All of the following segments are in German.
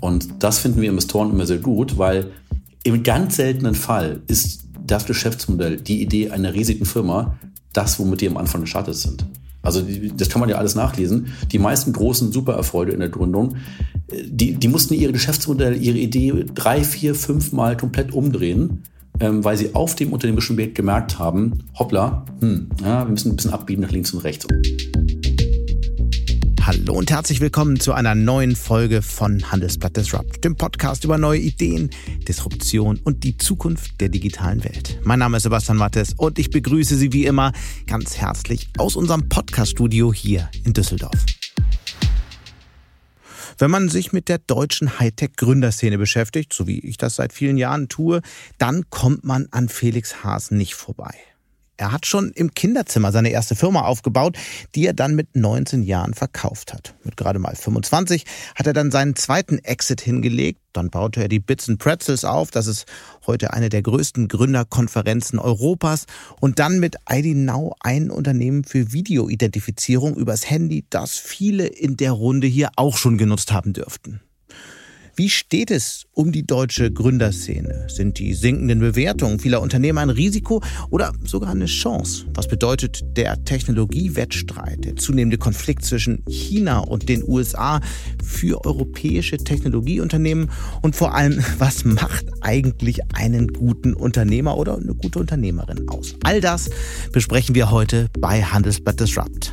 Und das finden wir Investoren immer sehr gut, weil im ganz seltenen Fall ist das Geschäftsmodell, die Idee einer riesigen Firma, das, womit die am Anfang gestartet sind. Also das kann man ja alles nachlesen. Die meisten großen Supererfolge in der Gründung, die, die mussten ihre Geschäftsmodell, ihre Idee drei, vier, fünf Mal komplett umdrehen, ähm, weil sie auf dem unternehmerischen Weg gemerkt haben, hoppla, hm, ja, wir müssen ein bisschen abbiegen nach links und rechts. Hallo und herzlich willkommen zu einer neuen Folge von Handelsblatt Disrupt, dem Podcast über neue Ideen, Disruption und die Zukunft der digitalen Welt. Mein Name ist Sebastian Mattes und ich begrüße Sie wie immer ganz herzlich aus unserem Podcast-Studio hier in Düsseldorf. Wenn man sich mit der deutschen Hightech-Gründerszene beschäftigt, so wie ich das seit vielen Jahren tue, dann kommt man an Felix Haas nicht vorbei. Er hat schon im Kinderzimmer seine erste Firma aufgebaut, die er dann mit 19 Jahren verkauft hat. Mit gerade mal 25 hat er dann seinen zweiten Exit hingelegt. Dann baute er die Bits and Pretzels auf. Das ist heute eine der größten Gründerkonferenzen Europas. Und dann mit ID ein Unternehmen für Videoidentifizierung übers Handy, das viele in der Runde hier auch schon genutzt haben dürften. Wie steht es um die deutsche Gründerszene? Sind die sinkenden Bewertungen vieler Unternehmen ein Risiko oder sogar eine Chance? Was bedeutet der Technologiewettstreit, der zunehmende Konflikt zwischen China und den USA für europäische Technologieunternehmen? Und vor allem, was macht eigentlich einen guten Unternehmer oder eine gute Unternehmerin aus? All das besprechen wir heute bei Handelsblatt Disrupt.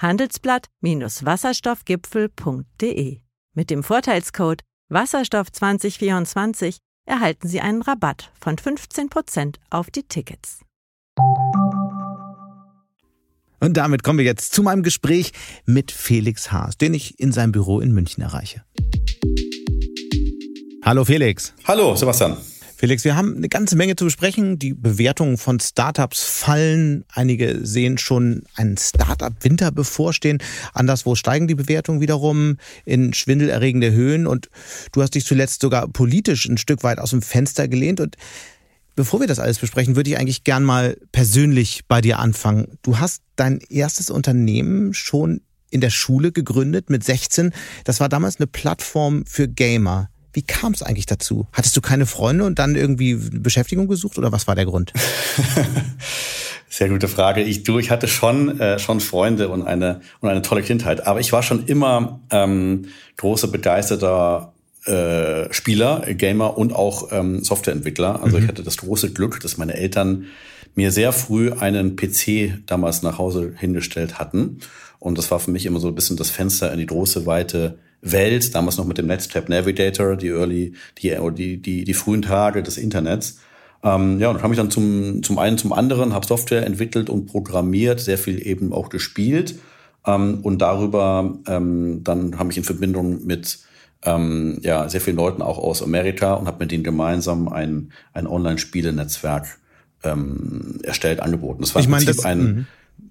handelsblatt-wasserstoffgipfel.de. Mit dem Vorteilscode Wasserstoff 2024 erhalten Sie einen Rabatt von 15% auf die Tickets. Und damit kommen wir jetzt zu meinem Gespräch mit Felix Haas, den ich in seinem Büro in München erreiche. Hallo Felix. Hallo Sebastian. Felix, wir haben eine ganze Menge zu besprechen. Die Bewertungen von Startups fallen. Einige sehen schon einen Startup-Winter bevorstehen. Anderswo steigen die Bewertungen wiederum in schwindelerregende Höhen. Und du hast dich zuletzt sogar politisch ein Stück weit aus dem Fenster gelehnt. Und bevor wir das alles besprechen, würde ich eigentlich gern mal persönlich bei dir anfangen. Du hast dein erstes Unternehmen schon in der Schule gegründet mit 16. Das war damals eine Plattform für Gamer. Wie kam es eigentlich dazu? Hattest du keine Freunde und dann irgendwie Beschäftigung gesucht oder was war der Grund? Sehr gute Frage. Ich, du, ich hatte schon, äh, schon Freunde und eine, und eine tolle Kindheit, aber ich war schon immer ähm, großer, begeisterter äh, Spieler, Gamer und auch ähm, Softwareentwickler. Also mhm. ich hatte das große Glück, dass meine Eltern mir sehr früh einen PC damals nach Hause hingestellt hatten. Und das war für mich immer so ein bisschen das Fenster in die große, weite Welt, damals noch mit dem Netscape Navigator, die early, die, die, die, die frühen Tage des Internets. Ähm, ja, und kam ich dann zum, zum einen zum anderen, habe Software entwickelt und programmiert, sehr viel eben auch gespielt. Ähm, und darüber ähm, dann habe ich in Verbindung mit ähm, ja, sehr vielen Leuten auch aus Amerika und habe mit denen gemeinsam ein, ein Online-Spiele-Netzwerk ähm, erstellt, angeboten. Das war ich im Prinzip das, ein, mhm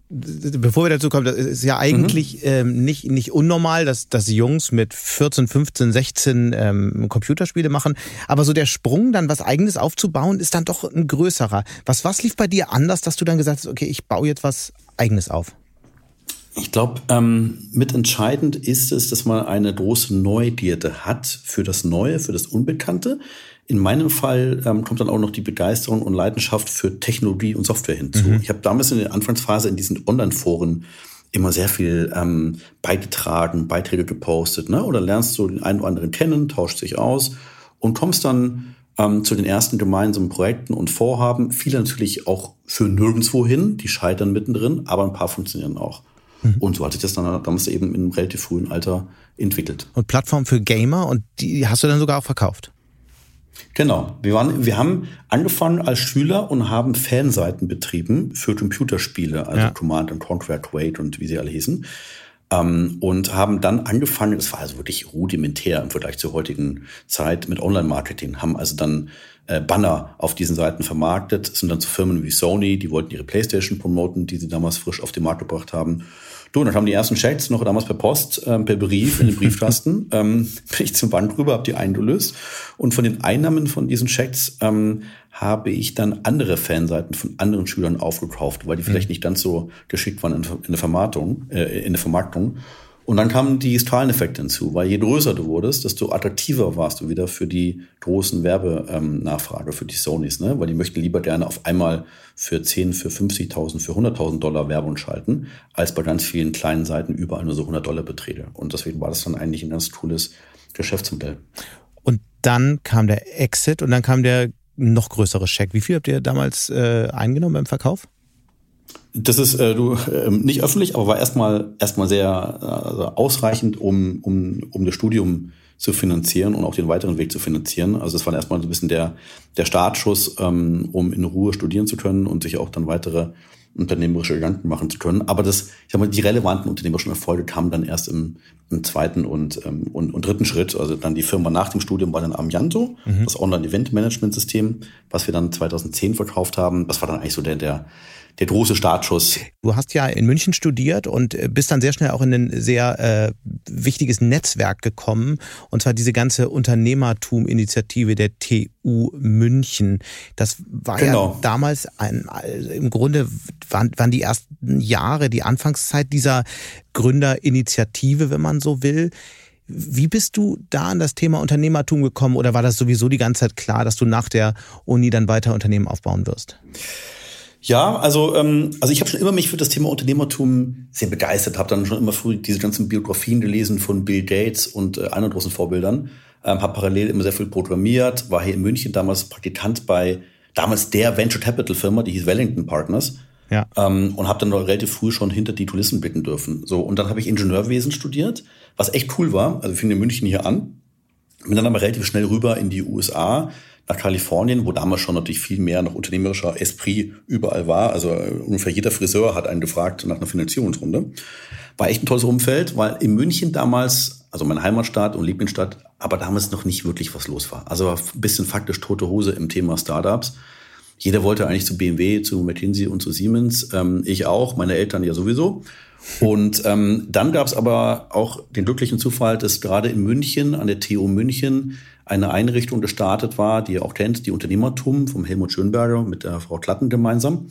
bevor wir dazu kommen, das ist ja eigentlich mhm. ähm, nicht, nicht unnormal, dass, dass Jungs mit 14, 15, 16 ähm, Computerspiele machen. Aber so der Sprung, dann was Eigenes aufzubauen, ist dann doch ein größerer. Was, was lief bei dir anders, dass du dann gesagt hast, okay, ich baue jetzt was Eigenes auf? Ich glaube, ähm, mitentscheidend ist es, dass man eine große Neugierde hat für das Neue, für das Unbekannte. In meinem Fall ähm, kommt dann auch noch die Begeisterung und Leidenschaft für Technologie und Software hinzu. Mhm. Ich habe damals in der Anfangsphase in diesen Online-Foren immer sehr viel ähm, beigetragen, Beiträge gepostet, ne? Oder lernst so den einen oder anderen kennen, tauscht sich aus und kommst dann ähm, zu den ersten gemeinsamen Projekten und Vorhaben. Viele natürlich auch für nirgendwo hin, die scheitern mittendrin, aber ein paar funktionieren auch. Mhm. Und so hatte ich das dann damals eben in einem relativ frühen Alter entwickelt. Und Plattform für Gamer und die hast du dann sogar auch verkauft? Genau. Wir, waren, wir haben angefangen als Schüler und haben Fanseiten betrieben für Computerspiele, also ja. Command and Conquer, Quake und wie sie alle hießen. Ähm, und haben dann angefangen, es war also wirklich rudimentär im Vergleich zur heutigen Zeit mit Online-Marketing, haben also dann äh, Banner auf diesen Seiten vermarktet, sind dann zu Firmen wie Sony, die wollten ihre Playstation promoten, die sie damals frisch auf den Markt gebracht haben. Du, dann haben die ersten Checks noch damals per Post, ähm, per Brief in den Briefkasten, ähm, bin ich zum Bank rüber, habe die eingelöst. Und von den Einnahmen von diesen Checks ähm, habe ich dann andere Fanseiten von anderen Schülern aufgekauft, weil die vielleicht mhm. nicht ganz so geschickt waren in, in der Vermarktung, äh, in der Vermarktung. Und dann kamen die Skaleneffekte hinzu, weil je größer du wurdest, desto attraktiver warst du wieder für die großen Werbenachfrage, für die Sonys, ne? weil die möchten lieber gerne auf einmal für 10, für 50.000, für 100.000 Dollar Werbung schalten, als bei ganz vielen kleinen Seiten überall nur so 100 Dollar Beträge. Und deswegen war das dann eigentlich ein ganz cooles Geschäftsmodell. Und dann kam der Exit und dann kam der noch größere Scheck. Wie viel habt ihr damals äh, eingenommen beim Verkauf? Das ist äh, du äh, nicht öffentlich, aber war erstmal erstmal sehr also ausreichend, um, um, um das Studium zu finanzieren und auch den weiteren Weg zu finanzieren. Also das war erstmal so ein bisschen der, der Startschuss, ähm, um in Ruhe studieren zu können und sich auch dann weitere unternehmerische Gedanken machen zu können. Aber das, ich sag mal, die relevanten unternehmerischen Erfolge kamen dann erst im, im zweiten und, ähm, und, und dritten Schritt. Also dann die Firma nach dem Studium war dann Amianto, mhm. das Online-Event-Management-System, was wir dann 2010 verkauft haben. Das war dann eigentlich so der, der, der große Startschuss. Du hast ja in München studiert und äh, bist dann sehr schnell auch in ein sehr äh, wichtiges Netzwerk gekommen. Und zwar diese ganze Unternehmertum-Initiative der TU München. Das war genau. ja damals ein, also im Grunde waren, waren die ersten Jahre, die Anfangszeit dieser Gründerinitiative, wenn man so will. Wie bist du da an das Thema Unternehmertum gekommen oder war das sowieso die ganze Zeit klar, dass du nach der Uni dann weiter Unternehmen aufbauen wirst? Ja, also ähm, also ich habe schon immer mich für das Thema Unternehmertum sehr begeistert, habe dann schon immer früh diese ganzen Biografien gelesen von Bill Gates und äh, anderen großen Vorbildern, ähm, habe parallel immer sehr viel programmiert, war hier in München damals Praktikant bei damals der Venture Capital Firma, die hieß Wellington Partners. Ja. Ähm, und habe dann relativ früh schon hinter die Kulissen blicken dürfen. So und dann habe ich Ingenieurwesen studiert, was echt cool war. Also ich fing in München hier an, bin dann aber relativ schnell rüber in die USA, nach Kalifornien, wo damals schon natürlich viel mehr noch unternehmerischer Esprit überall war. Also äh, ungefähr jeder Friseur hat einen gefragt nach einer Finanzierungsrunde. War echt ein tolles Umfeld, weil in München damals, also meine Heimatstadt und Lieblingsstadt, aber damals noch nicht wirklich was los war. Also ein bisschen faktisch tote Hose im Thema Startups. Jeder wollte eigentlich zu BMW, zu McKinsey und zu Siemens. Ähm, ich auch, meine Eltern ja sowieso. Und ähm, dann gab es aber auch den glücklichen Zufall, dass gerade in München, an der TU München, eine Einrichtung gestartet war, die ihr auch kennt, die Unternehmertum vom Helmut Schönberger mit der Frau Klatten gemeinsam.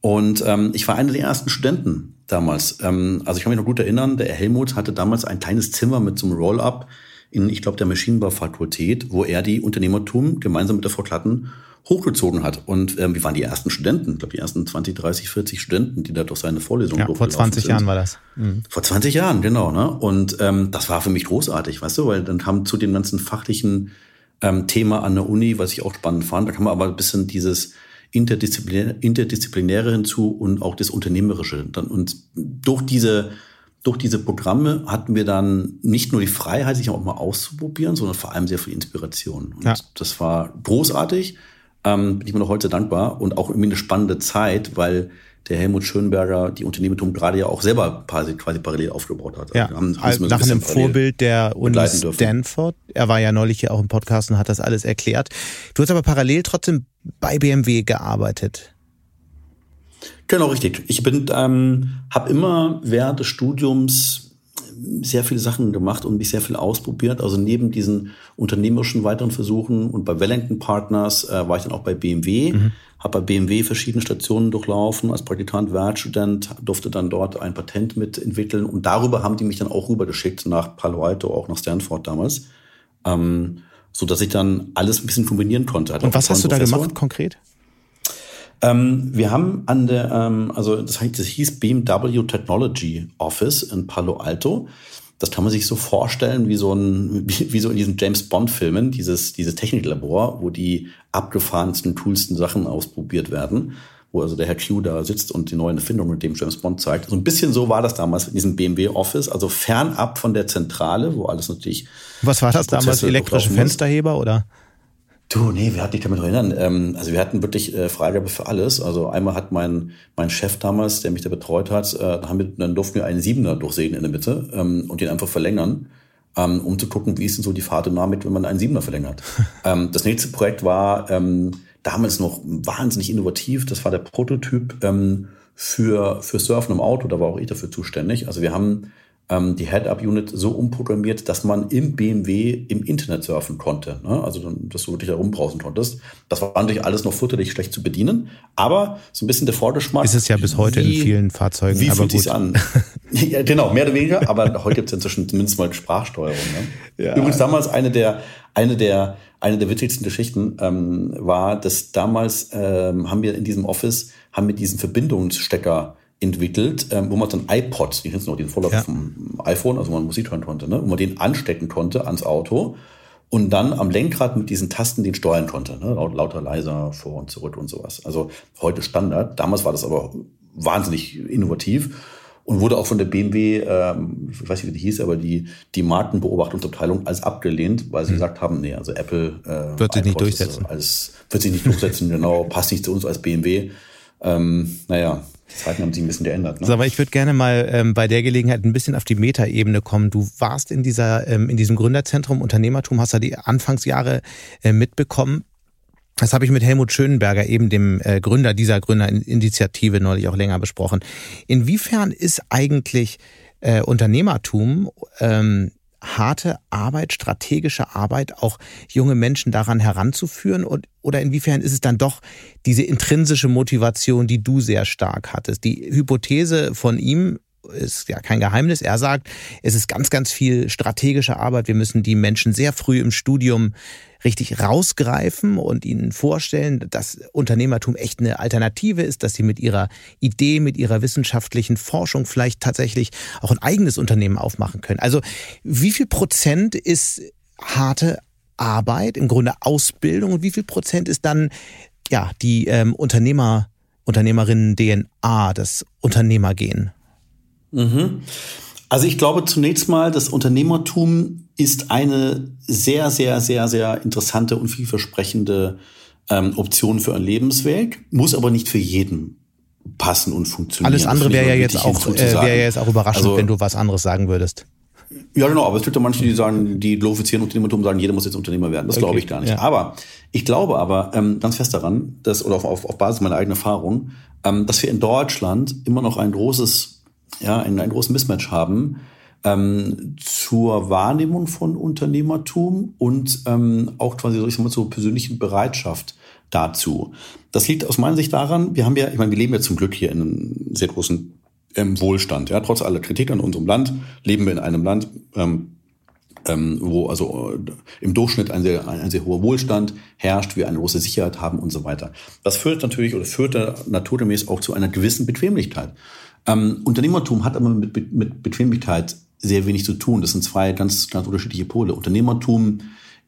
Und ähm, ich war einer der ersten Studenten damals. Ähm, also ich kann mich noch gut erinnern, der Helmut hatte damals ein kleines Zimmer mit so einem Roll-up in, ich glaube, der Maschinenbaufakultät, wo er die Unternehmertum gemeinsam mit der Frau Klatten hochgezogen hat. Und ähm, wir waren die ersten Studenten, ich glaube die ersten 20, 30, 40 Studenten, die da durch seine Vorlesungen ja, Vor 20 sind. Jahren war das. Mhm. Vor 20 Jahren, genau. Ne? Und ähm, das war für mich großartig, weißt du, weil dann kam zu dem ganzen fachlichen ähm, Thema an der Uni, was ich auch spannend fand, da kam aber ein bisschen dieses Interdisziplinäre, Interdisziplinäre hinzu und auch das Unternehmerische. Dann, und durch diese durch diese Programme hatten wir dann nicht nur die Freiheit, sich auch mal auszuprobieren, sondern vor allem sehr viel Inspiration. Und ja. das war großartig ähm, bin ich mir noch heute dankbar und auch irgendwie eine spannende Zeit, weil der Helmut Schönberger die Unternehmertum gerade ja auch selber quasi, quasi parallel aufgebaut hat. Ja, also haben, nach einem Vorbild der Uni Stanford. Er war ja neulich hier auch im Podcast und hat das alles erklärt. Du hast aber parallel trotzdem bei BMW gearbeitet. Genau, richtig. Ich bin, ähm, habe immer während des Studiums sehr viele Sachen gemacht und mich sehr viel ausprobiert. Also neben diesen unternehmerischen weiteren Versuchen und bei Wellington Partners äh, war ich dann auch bei BMW, mhm. habe bei BMW verschiedene Stationen durchlaufen als Praktikant, Werkstudent, durfte dann dort ein Patent mitentwickeln und darüber haben die mich dann auch rübergeschickt nach Palo Alto, auch nach Stanford damals, ähm, so dass ich dann alles ein bisschen kombinieren konnte. und was hast du da gemacht konkret? Ähm, wir haben an der, ähm, also das, heißt, das hieß BMW Technology Office in Palo Alto. Das kann man sich so vorstellen wie so ein, wie, wie so in diesen James Bond Filmen, dieses, dieses Techniklabor, wo die abgefahrensten, coolsten Sachen ausprobiert werden, wo also der Herr Q da sitzt und die neuen Erfindungen mit dem James Bond zeigt. So ein bisschen so war das damals in diesem BMW Office, also fernab von der Zentrale, wo alles natürlich. Was war das damals? Elektrische Fensterheber oder? Du, nee, wir hatten dich damit erinnern. Ähm, also wir hatten wirklich äh, Freigabe für alles. Also einmal hat mein, mein Chef damals, der mich da betreut hat, äh, haben wir, dann durften wir einen Siebener durchsehen in der Mitte ähm, und den einfach verlängern, ähm, um zu gucken, wie ist denn so die Fahrdynamik, wenn man einen Siebener verlängert. ähm, das nächste Projekt war ähm, damals noch wahnsinnig innovativ. Das war der Prototyp ähm, für, für Surfen im Auto. Da war auch ich dafür zuständig. Also wir haben ähm, die Head-Up-Unit so umprogrammiert, dass man im BMW im Internet surfen konnte. Ne? Also, dass du wirklich da rumbrausen konntest. Das war natürlich alles noch futterlich schlecht zu bedienen, aber so ein bisschen der Vorgeschmack. Ist es ja bis heute wie, in vielen Fahrzeugen. Wie fühlt sich's an? ja, genau, mehr oder weniger, aber heute gibt es inzwischen zumindest mal Sprachsteuerung. Ne? Ja. Übrigens damals eine der, eine der, eine der witzigsten Geschichten ähm, war, dass damals ähm, haben wir in diesem Office haben wir diesen Verbindungsstecker entwickelt, ähm, wo man dann iPods, ich kenne noch den Vorläufer ja. vom iPhone, also wo man Musik hören konnte, ne, wo man den anstecken konnte ans Auto und dann am Lenkrad mit diesen Tasten den steuern konnte, ne, lauter, leiser, vor und zurück und sowas. Also heute Standard. Damals war das aber wahnsinnig innovativ und wurde auch von der BMW, ähm, ich weiß nicht, wie die hieß, aber die, die Markenbeobachtungsabteilung als abgelehnt, weil sie hm. gesagt haben, nee, also Apple äh, wird sich nicht durchsetzen. Als, wird sich nicht durchsetzen, genau, passt nicht zu uns als BMW. Ähm, naja, die Zeiten haben sich ein bisschen geändert. Ne? So, aber ich würde gerne mal ähm, bei der Gelegenheit ein bisschen auf die Metaebene kommen. Du warst in dieser, ähm, in diesem Gründerzentrum Unternehmertum, hast da die Anfangsjahre äh, mitbekommen. Das habe ich mit Helmut Schönenberger, eben dem äh, Gründer dieser Gründerinitiative, neulich auch länger besprochen. Inwiefern ist eigentlich äh, Unternehmertum ähm, harte Arbeit, strategische Arbeit, auch junge Menschen daran heranzuführen? Und, oder inwiefern ist es dann doch diese intrinsische Motivation, die du sehr stark hattest? Die Hypothese von ihm ist ja kein Geheimnis. Er sagt, es ist ganz, ganz viel strategische Arbeit. Wir müssen die Menschen sehr früh im Studium richtig rausgreifen und ihnen vorstellen, dass Unternehmertum echt eine Alternative ist, dass sie mit ihrer Idee, mit ihrer wissenschaftlichen Forschung vielleicht tatsächlich auch ein eigenes Unternehmen aufmachen können. Also wie viel Prozent ist harte Arbeit, im Grunde Ausbildung und wie viel Prozent ist dann ja die ähm, Unternehmer, Unternehmerinnen DNA, das Unternehmergehen? Mhm. Also ich glaube zunächst mal, das Unternehmertum ist eine sehr, sehr, sehr, sehr interessante und vielversprechende ähm, Option für einen Lebensweg, muss aber nicht für jeden passen und funktionieren. Alles andere wäre ja jetzt auch äh, wäre ja jetzt auch überraschend, also, wenn du was anderes sagen würdest. Ja, genau, aber es gibt ja manche, die sagen, die glorifizieren Unternehmertum, sagen, jeder muss jetzt Unternehmer werden. Das okay, glaube ich gar nicht. Ja. Aber ich glaube aber ähm, ganz fest daran, dass, oder auf, auf, auf Basis meiner eigenen Erfahrung, ähm, dass wir in Deutschland immer noch ein großes ja, einen, einen großen Mismatch haben ähm, zur Wahrnehmung von Unternehmertum und ähm, auch quasi, ich sag mal, zur persönlichen Bereitschaft dazu. Das liegt aus meiner Sicht daran, wir haben ja, ich meine, wir leben ja zum Glück hier in einem sehr großen ähm, Wohlstand. Ja, trotz aller Kritik an unserem Land leben wir in einem Land, ähm, ähm, wo also äh, im Durchschnitt ein sehr, ein, ein sehr hoher Wohlstand herrscht, wir eine große Sicherheit haben und so weiter. Das führt natürlich oder führt naturgemäß auch zu einer gewissen Bequemlichkeit. Ähm, Unternehmertum hat aber mit, mit Bequemlichkeit sehr wenig zu tun. Das sind zwei ganz, ganz unterschiedliche Pole. Unternehmertum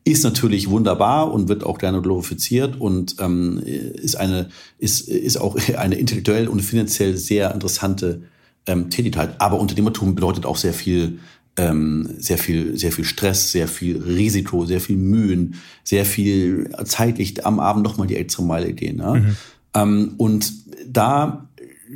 ist natürlich wunderbar und wird auch gerne glorifiziert und ähm, ist eine ist ist auch eine intellektuell und finanziell sehr interessante ähm, Tätigkeit. Aber Unternehmertum bedeutet auch sehr viel ähm, sehr viel sehr viel Stress, sehr viel Risiko, sehr viel Mühen, sehr viel zeitlich am Abend noch mal die extra Meile gehen. Ne? Mhm. Ähm, und da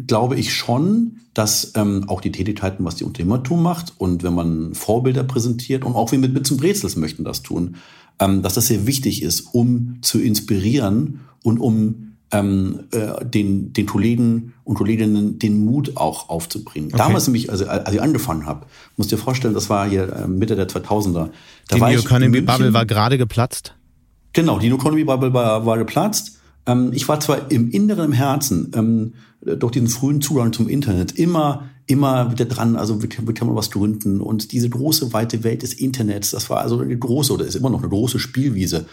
glaube ich schon, dass ähm, auch die Tätigkeiten, was die Unternehmertum macht und wenn man Vorbilder präsentiert und auch wir mit Bits und Brezels möchten das tun, ähm, dass das sehr wichtig ist, um zu inspirieren und um ähm, äh, den, den Kollegen und Kolleginnen den Mut auch aufzubringen. Okay. Damals nämlich, also als ich angefangen habe, musst dir vorstellen, das war hier äh, Mitte der 2000er. Da die New Economy Bubble war gerade geplatzt? Genau, die New Economy Bubble war, war geplatzt. Ähm, ich war zwar im Inneren, im Herzen, ähm, durch diesen frühen Zugang zum Internet immer, immer wieder dran, also wie, wie kann man was gründen? Und diese große, weite Welt des Internets, das war also eine große oder ist immer noch eine große Spielwiese.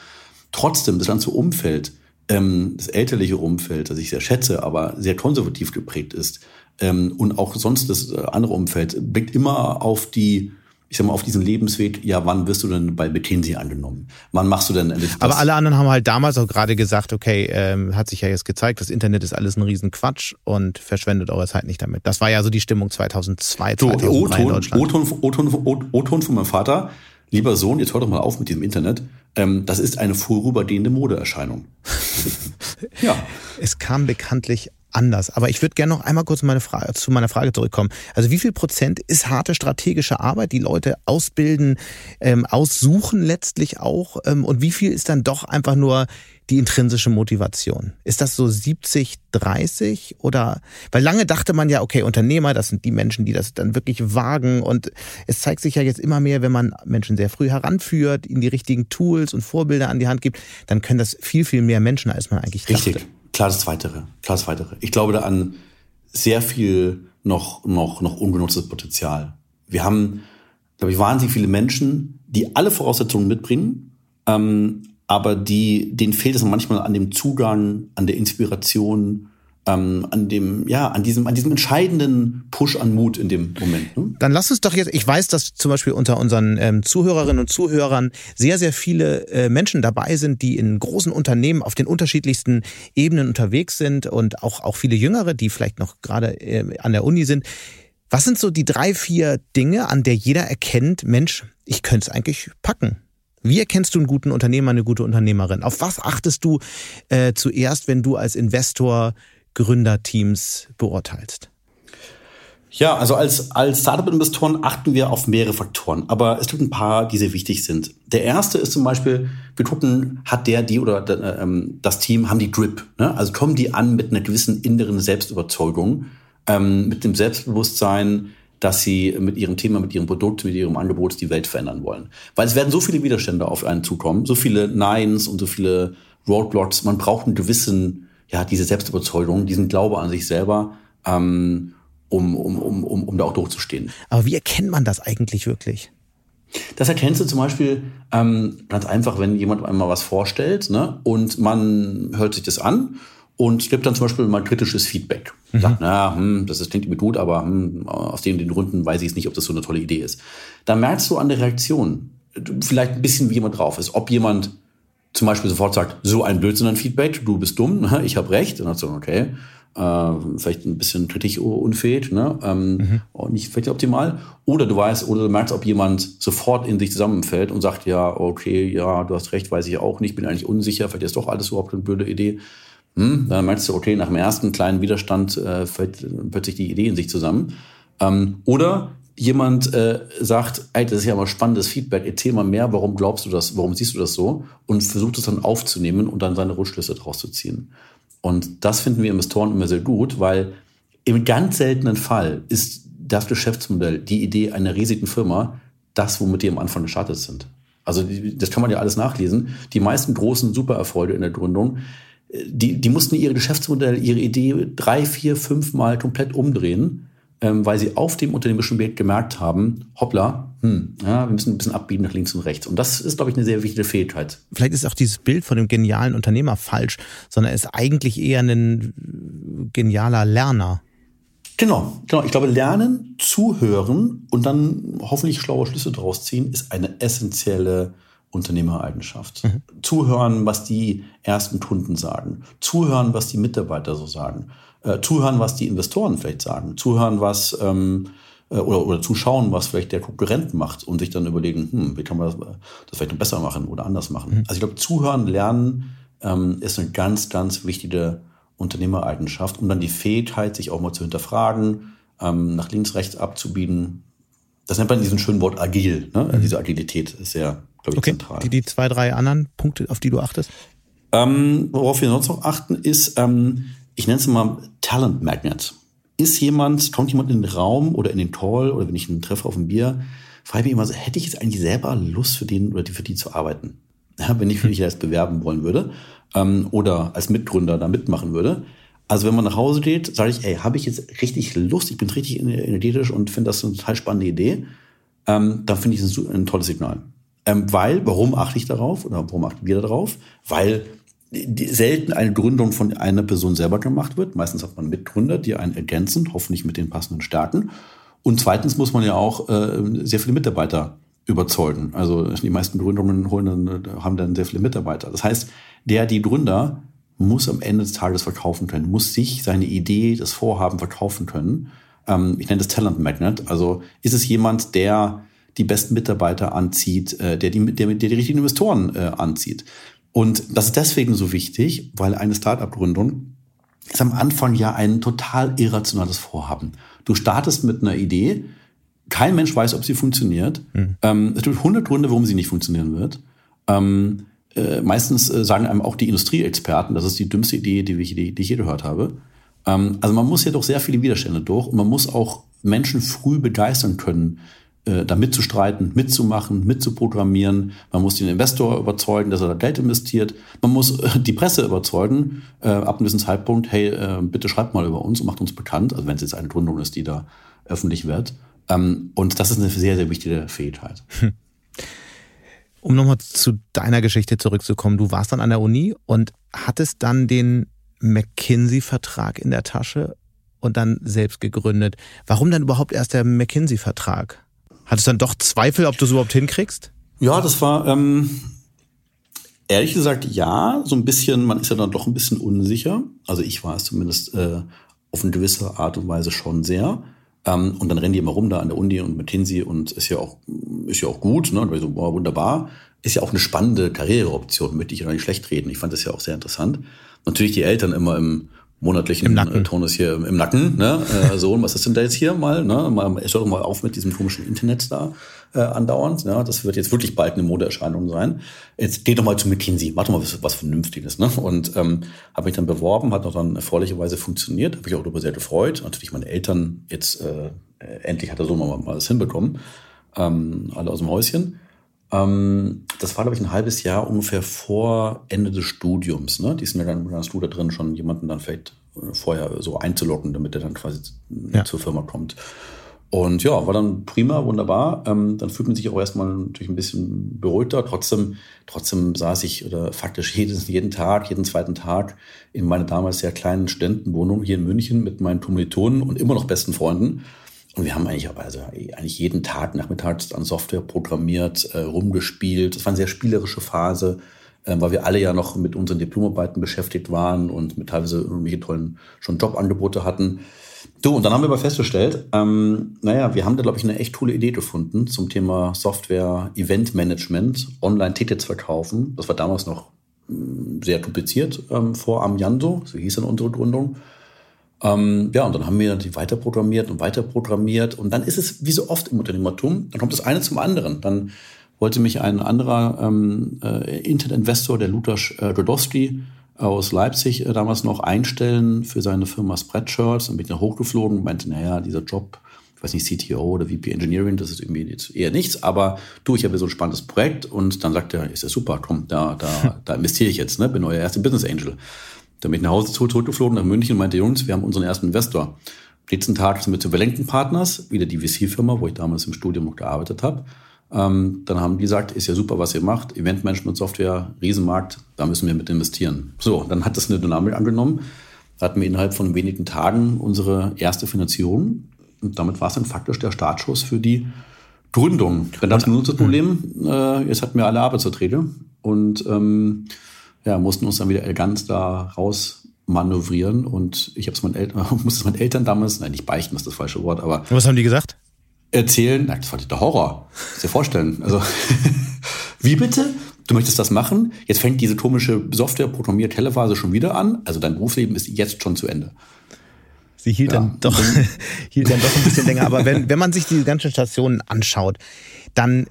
Trotzdem, das ganze Umfeld, ähm, das elterliche Umfeld, das ich sehr schätze, aber sehr konservativ geprägt ist, ähm, und auch sonst das äh, andere Umfeld, blickt immer auf die ich sag mal, auf diesen Lebensweg, ja, wann wirst du denn bei McKinsey angenommen? Wann machst du denn? Aber alle anderen haben halt damals auch gerade gesagt, okay, ähm, hat sich ja jetzt gezeigt, das Internet ist alles ein Riesenquatsch und verschwendet eure Zeit nicht damit. Das war ja so die Stimmung 2002, 2003 so, in Deutschland. O-Ton, O-Ton, O-Ton von meinem Vater, lieber Sohn, jetzt hör doch mal auf mit diesem Internet. Ähm, das ist eine vorübergehende Modeerscheinung. ja. Es kam bekanntlich anders. Aber ich würde gerne noch einmal kurz meine Frage, zu meiner Frage zurückkommen. Also wie viel Prozent ist harte strategische Arbeit, die Leute ausbilden, ähm, aussuchen letztlich auch? Ähm, und wie viel ist dann doch einfach nur die intrinsische Motivation? Ist das so 70, 30 oder, weil lange dachte man ja, okay, Unternehmer, das sind die Menschen, die das dann wirklich wagen und es zeigt sich ja jetzt immer mehr, wenn man Menschen sehr früh heranführt, ihnen die richtigen Tools und Vorbilder an die Hand gibt, dann können das viel, viel mehr Menschen, als man eigentlich Richtig. dachte. Klar das Zweitere, klar das Zweitere. Ich glaube da an sehr viel noch, noch, noch ungenutztes Potenzial. Wir haben, glaube ich, wahnsinnig viele Menschen, die alle Voraussetzungen mitbringen, ähm, aber die, denen fehlt es manchmal an dem Zugang, an der Inspiration, ähm, an dem, ja, an diesem, an diesem entscheidenden Push an Mut in dem Moment. Ne? Dann lass uns doch jetzt, ich weiß, dass zum Beispiel unter unseren ähm, Zuhörerinnen und Zuhörern sehr, sehr viele äh, Menschen dabei sind, die in großen Unternehmen auf den unterschiedlichsten Ebenen unterwegs sind und auch, auch viele Jüngere, die vielleicht noch gerade äh, an der Uni sind. Was sind so die drei, vier Dinge, an der jeder erkennt, Mensch, ich könnte es eigentlich packen? Wie erkennst du einen guten Unternehmer, eine gute Unternehmerin? Auf was achtest du äh, zuerst, wenn du als Investor Gründerteams beurteilst? Ja, also als, als Startup-Investoren achten wir auf mehrere Faktoren, aber es gibt ein paar, die sehr wichtig sind. Der erste ist zum Beispiel, wir gucken, hat der, die oder äh, ähm, das Team, haben die Grip? Ne? Also kommen die an mit einer gewissen inneren Selbstüberzeugung, ähm, mit dem Selbstbewusstsein, dass sie mit ihrem Thema, mit ihrem Produkt, mit ihrem Angebot die Welt verändern wollen. Weil es werden so viele Widerstände auf einen zukommen, so viele Neins und so viele Roadblocks. Man braucht einen gewissen, ja, diese Selbstüberzeugung, diesen Glaube an sich selber, ähm, um, um, um, um, um da auch durchzustehen. Aber wie erkennt man das eigentlich wirklich? Das erkennst du zum Beispiel ähm, ganz einfach, wenn jemand einmal was vorstellt ne, und man hört sich das an und gibt dann zum Beispiel mal kritisches Feedback. Mhm. Sagt, na, hm, das ist, klingt mir gut, aber hm, aus den, den Gründen weiß ich es nicht, ob das so eine tolle Idee ist. Dann merkst du an der Reaktion vielleicht ein bisschen, wie jemand drauf ist. Ob jemand zum Beispiel sofort sagt, so ein Blödsinn an Feedback, du bist dumm, ne, ich habe recht. Und dann du, okay, äh, vielleicht ein bisschen kritikunfähig, ne? ähm, mhm. und nicht vielleicht optimal. Oder du weißt, oder du merkst, ob jemand sofort in sich zusammenfällt und sagt, ja, okay, ja, du hast recht, weiß ich auch nicht, bin eigentlich unsicher, vielleicht ist doch alles überhaupt eine blöde Idee. Hm, dann meinst du, okay, nach dem ersten kleinen Widerstand äh, fällt plötzlich die Idee in sich zusammen. Ähm, oder jemand äh, sagt, ey, das ist ja mal spannendes Feedback, erzähl mal mehr, warum glaubst du das, warum siehst du das so? Und versucht es dann aufzunehmen und dann seine Rückschlüsse daraus zu ziehen. Und das finden wir Investoren immer sehr gut, weil im ganz seltenen Fall ist das Geschäftsmodell, die Idee einer riesigen Firma, das, womit die am Anfang gestartet sind. Also das kann man ja alles nachlesen. Die meisten großen Supererfolge in der Gründung, die, die mussten ihr Geschäftsmodell, ihre Idee drei, vier, fünf Mal komplett umdrehen, ähm, weil sie auf dem unternehmerischen Weg gemerkt haben, hoppla, hm, ja, wir müssen ein bisschen abbiegen nach links und rechts. Und das ist, glaube ich, eine sehr wichtige Fähigkeit. Vielleicht ist auch dieses Bild von dem genialen Unternehmer falsch, sondern er ist eigentlich eher ein genialer Lerner. Genau, genau. Ich glaube, lernen, zuhören und dann hoffentlich schlaue Schlüsse daraus ziehen, ist eine essentielle Unternehmereigenschaft. Mhm. Zuhören, was die ersten Kunden sagen. Zuhören, was die Mitarbeiter so sagen. Äh, zuhören, was die Investoren vielleicht sagen. Zuhören, was ähm, äh, oder, oder zuschauen, was vielleicht der Konkurrent macht und sich dann überlegen, hm, wie kann man das, das vielleicht noch besser machen oder anders machen. Mhm. Also ich glaube, zuhören, lernen ähm, ist eine ganz, ganz wichtige Unternehmereigenschaft, um dann die Fähigkeit, sich auch mal zu hinterfragen, ähm, nach links, rechts abzubiegen. Das nennt man diesen schönen Wort agil. Ne? Mhm. Diese Agilität ist sehr glaube ich, okay. zentral. Die, die zwei, drei anderen Punkte, auf die du achtest? Ähm, worauf wir sonst noch achten, ist, ähm, ich nenne es mal Talent Magnet. Ist jemand, kommt jemand in den Raum oder in den Call oder wenn ich einen treffe auf ein Bier, frage ich mich immer so, hätte ich jetzt eigentlich selber Lust für den oder die für die zu arbeiten? Ja, wenn ich mich erst bewerben wollen würde ähm, oder als Mitgründer da mitmachen würde. Also wenn man nach Hause geht, sage ich, ey, habe ich jetzt richtig Lust, ich bin richtig energetisch und finde das eine total spannende Idee, ähm, dann finde ich es ein, ein tolles Signal. Ähm, weil, warum achte ich darauf oder warum achten wir darauf? Weil selten eine Gründung von einer Person selber gemacht wird. Meistens hat man Mitgründer, die einen ergänzen, hoffentlich mit den passenden Stärken. Und zweitens muss man ja auch äh, sehr viele Mitarbeiter überzeugen. Also die meisten Gründungen holen dann, haben dann sehr viele Mitarbeiter. Das heißt, der, die Gründer muss am Ende des Tages verkaufen können, muss sich seine Idee, das Vorhaben verkaufen können. Ähm, ich nenne das Talent Magnet. Also ist es jemand, der die besten Mitarbeiter anzieht, äh, der, die, der, der die richtigen Investoren äh, anzieht. Und das ist deswegen so wichtig, weil eine Start-up-Gründung ist am Anfang ja ein total irrationales Vorhaben. Du startest mit einer Idee, kein Mensch weiß, ob sie funktioniert. Mhm. Ähm, es gibt 100 Gründe, warum sie nicht funktionieren wird. Ähm, äh, meistens äh, sagen einem auch die Industrieexperten, das ist die dümmste Idee, die, ich, die, die ich je gehört habe. Ähm, also man muss ja doch sehr viele Widerstände durch und man muss auch Menschen früh begeistern können, da mitzustreiten, mitzumachen, mitzuprogrammieren. Man muss den Investor überzeugen, dass er da Geld investiert. Man muss äh, die Presse überzeugen, äh, ab einem gewissen Zeitpunkt, hey, äh, bitte schreibt mal über uns und macht uns bekannt, also wenn es jetzt eine Gründung ist, die da öffentlich wird. Ähm, und das ist eine sehr, sehr wichtige Fähigkeit. Um nochmal zu deiner Geschichte zurückzukommen, du warst dann an der Uni und hattest dann den McKinsey-Vertrag in der Tasche und dann selbst gegründet. Warum dann überhaupt erst der McKinsey-Vertrag? Hattest du dann doch Zweifel, ob du es überhaupt hinkriegst? Ja, das war ähm, ehrlich gesagt ja, so ein bisschen, man ist ja dann doch ein bisschen unsicher. Also ich war es zumindest äh, auf eine gewisse Art und Weise schon sehr. Ähm, und dann rennen die immer rum da an der Uni und McKinsey und ist ja auch, ist ja auch gut, ne? Und so, boah, wunderbar. Ist ja auch eine spannende Karriereoption, möchte ich ja nicht schlecht reden. Ich fand das ja auch sehr interessant. Natürlich die Eltern immer im monatlichen Im Nacken. Äh, Tonus hier im Nacken. Ne? Äh, Sohn, was ist denn da jetzt hier mal? Ne? mal hör doch mal auf mit diesem komischen Internet da äh, andauernd. Ja? Das wird jetzt wirklich bald eine Modeerscheinung sein. Jetzt geh doch mal zu McKinsey, mach doch mal was, was Vernünftiges. Ne? Und ähm, habe mich dann beworben, hat auch dann erfreulicherweise funktioniert. Habe ich auch darüber sehr gefreut. Natürlich meine Eltern jetzt äh, endlich hat er so mal, mal das hinbekommen. Ähm, alle aus dem Häuschen. Ähm, das war, glaube ich, ein halbes Jahr ungefähr vor Ende des Studiums. Ne? Die sind ja dann, hast du da drin schon jemanden dann vielleicht äh, vorher so einzulocken, damit der dann quasi ja. zur Firma kommt. Und ja, war dann prima, wunderbar. Ähm, dann fühlt man sich auch erstmal natürlich ein bisschen beruhigter. Trotzdem, trotzdem saß ich oder faktisch jeden, jeden Tag, jeden zweiten Tag in meiner damals sehr kleinen Studentenwohnung hier in München mit meinen Kommilitonen und immer noch besten Freunden und wir haben eigentlich, also eigentlich jeden Tag nachmittags an Software programmiert, äh, rumgespielt. Das war eine sehr spielerische Phase, äh, weil wir alle ja noch mit unseren Diplomarbeiten beschäftigt waren und mit teilweise irgendwelche tollen schon Jobangebote hatten. Du, und dann haben wir aber festgestellt, ähm, naja, wir haben da, glaube ich, eine echt coole Idee gefunden zum Thema Software Event Management, Online-Tickets verkaufen. Das war damals noch mh, mm, sehr kompliziert ähm, vor Amjando, so hieß dann unsere Gründung. Ähm, ja, und dann haben wir die weiter programmiert und weiter programmiert. Und dann ist es wie so oft im Unternehmertum, dann kommt das eine zum anderen. Dann wollte mich ein anderer ähm, äh, Internet-Investor, der Lukas äh, Rodowski aus Leipzig äh, damals noch einstellen für seine Firma Spreadshirts. Dann bin ich dann hochgeflogen und meinte, naja, dieser Job, ich weiß nicht, CTO oder VP Engineering, das ist irgendwie jetzt eher nichts, aber du, ich habe so ein spannendes Projekt und dann sagt er, ist ja super, komm, da, da, da investiere ich jetzt, ne? bin euer erster Business Angel. Dann bin ich nach Hause zurückgeflogen nach München und meinte, Jungs, wir haben unseren ersten Investor. Am nächsten Tag sind wir zu Verlenkten Partners, wieder die VC-Firma, wo ich damals im Studium noch gearbeitet habe. Ähm, dann haben die gesagt, ist ja super, was ihr macht, Eventmanagement-Software, Riesenmarkt, da müssen wir mit investieren. So, dann hat das eine Dynamik angenommen. Da hatten wir innerhalb von wenigen Tagen unsere erste Finanzierung. Und damit war es dann faktisch der Startschuss für die Gründung. Dann gab es nur das Problem, äh, jetzt hatten wir alle Arbeitsverträge. Und ähm, ja, mussten uns dann wieder elegant da raus manövrieren und ich habe es meinen Eltern, musste es meinen Eltern damals, nein, nicht beichten, das ist das falsche Wort, aber. Was haben die gesagt? Erzählen, na, das war der Horror. Kannst dir vorstellen. Also, wie bitte? Du möchtest das machen? Jetzt fängt diese komische Software programmiert Telephase schon wieder an. Also dein Berufsleben ist jetzt schon zu Ende. Sie hielt ja. dann doch, hielt dann doch ein bisschen länger. Aber wenn, wenn man sich die ganzen Stationen anschaut, dann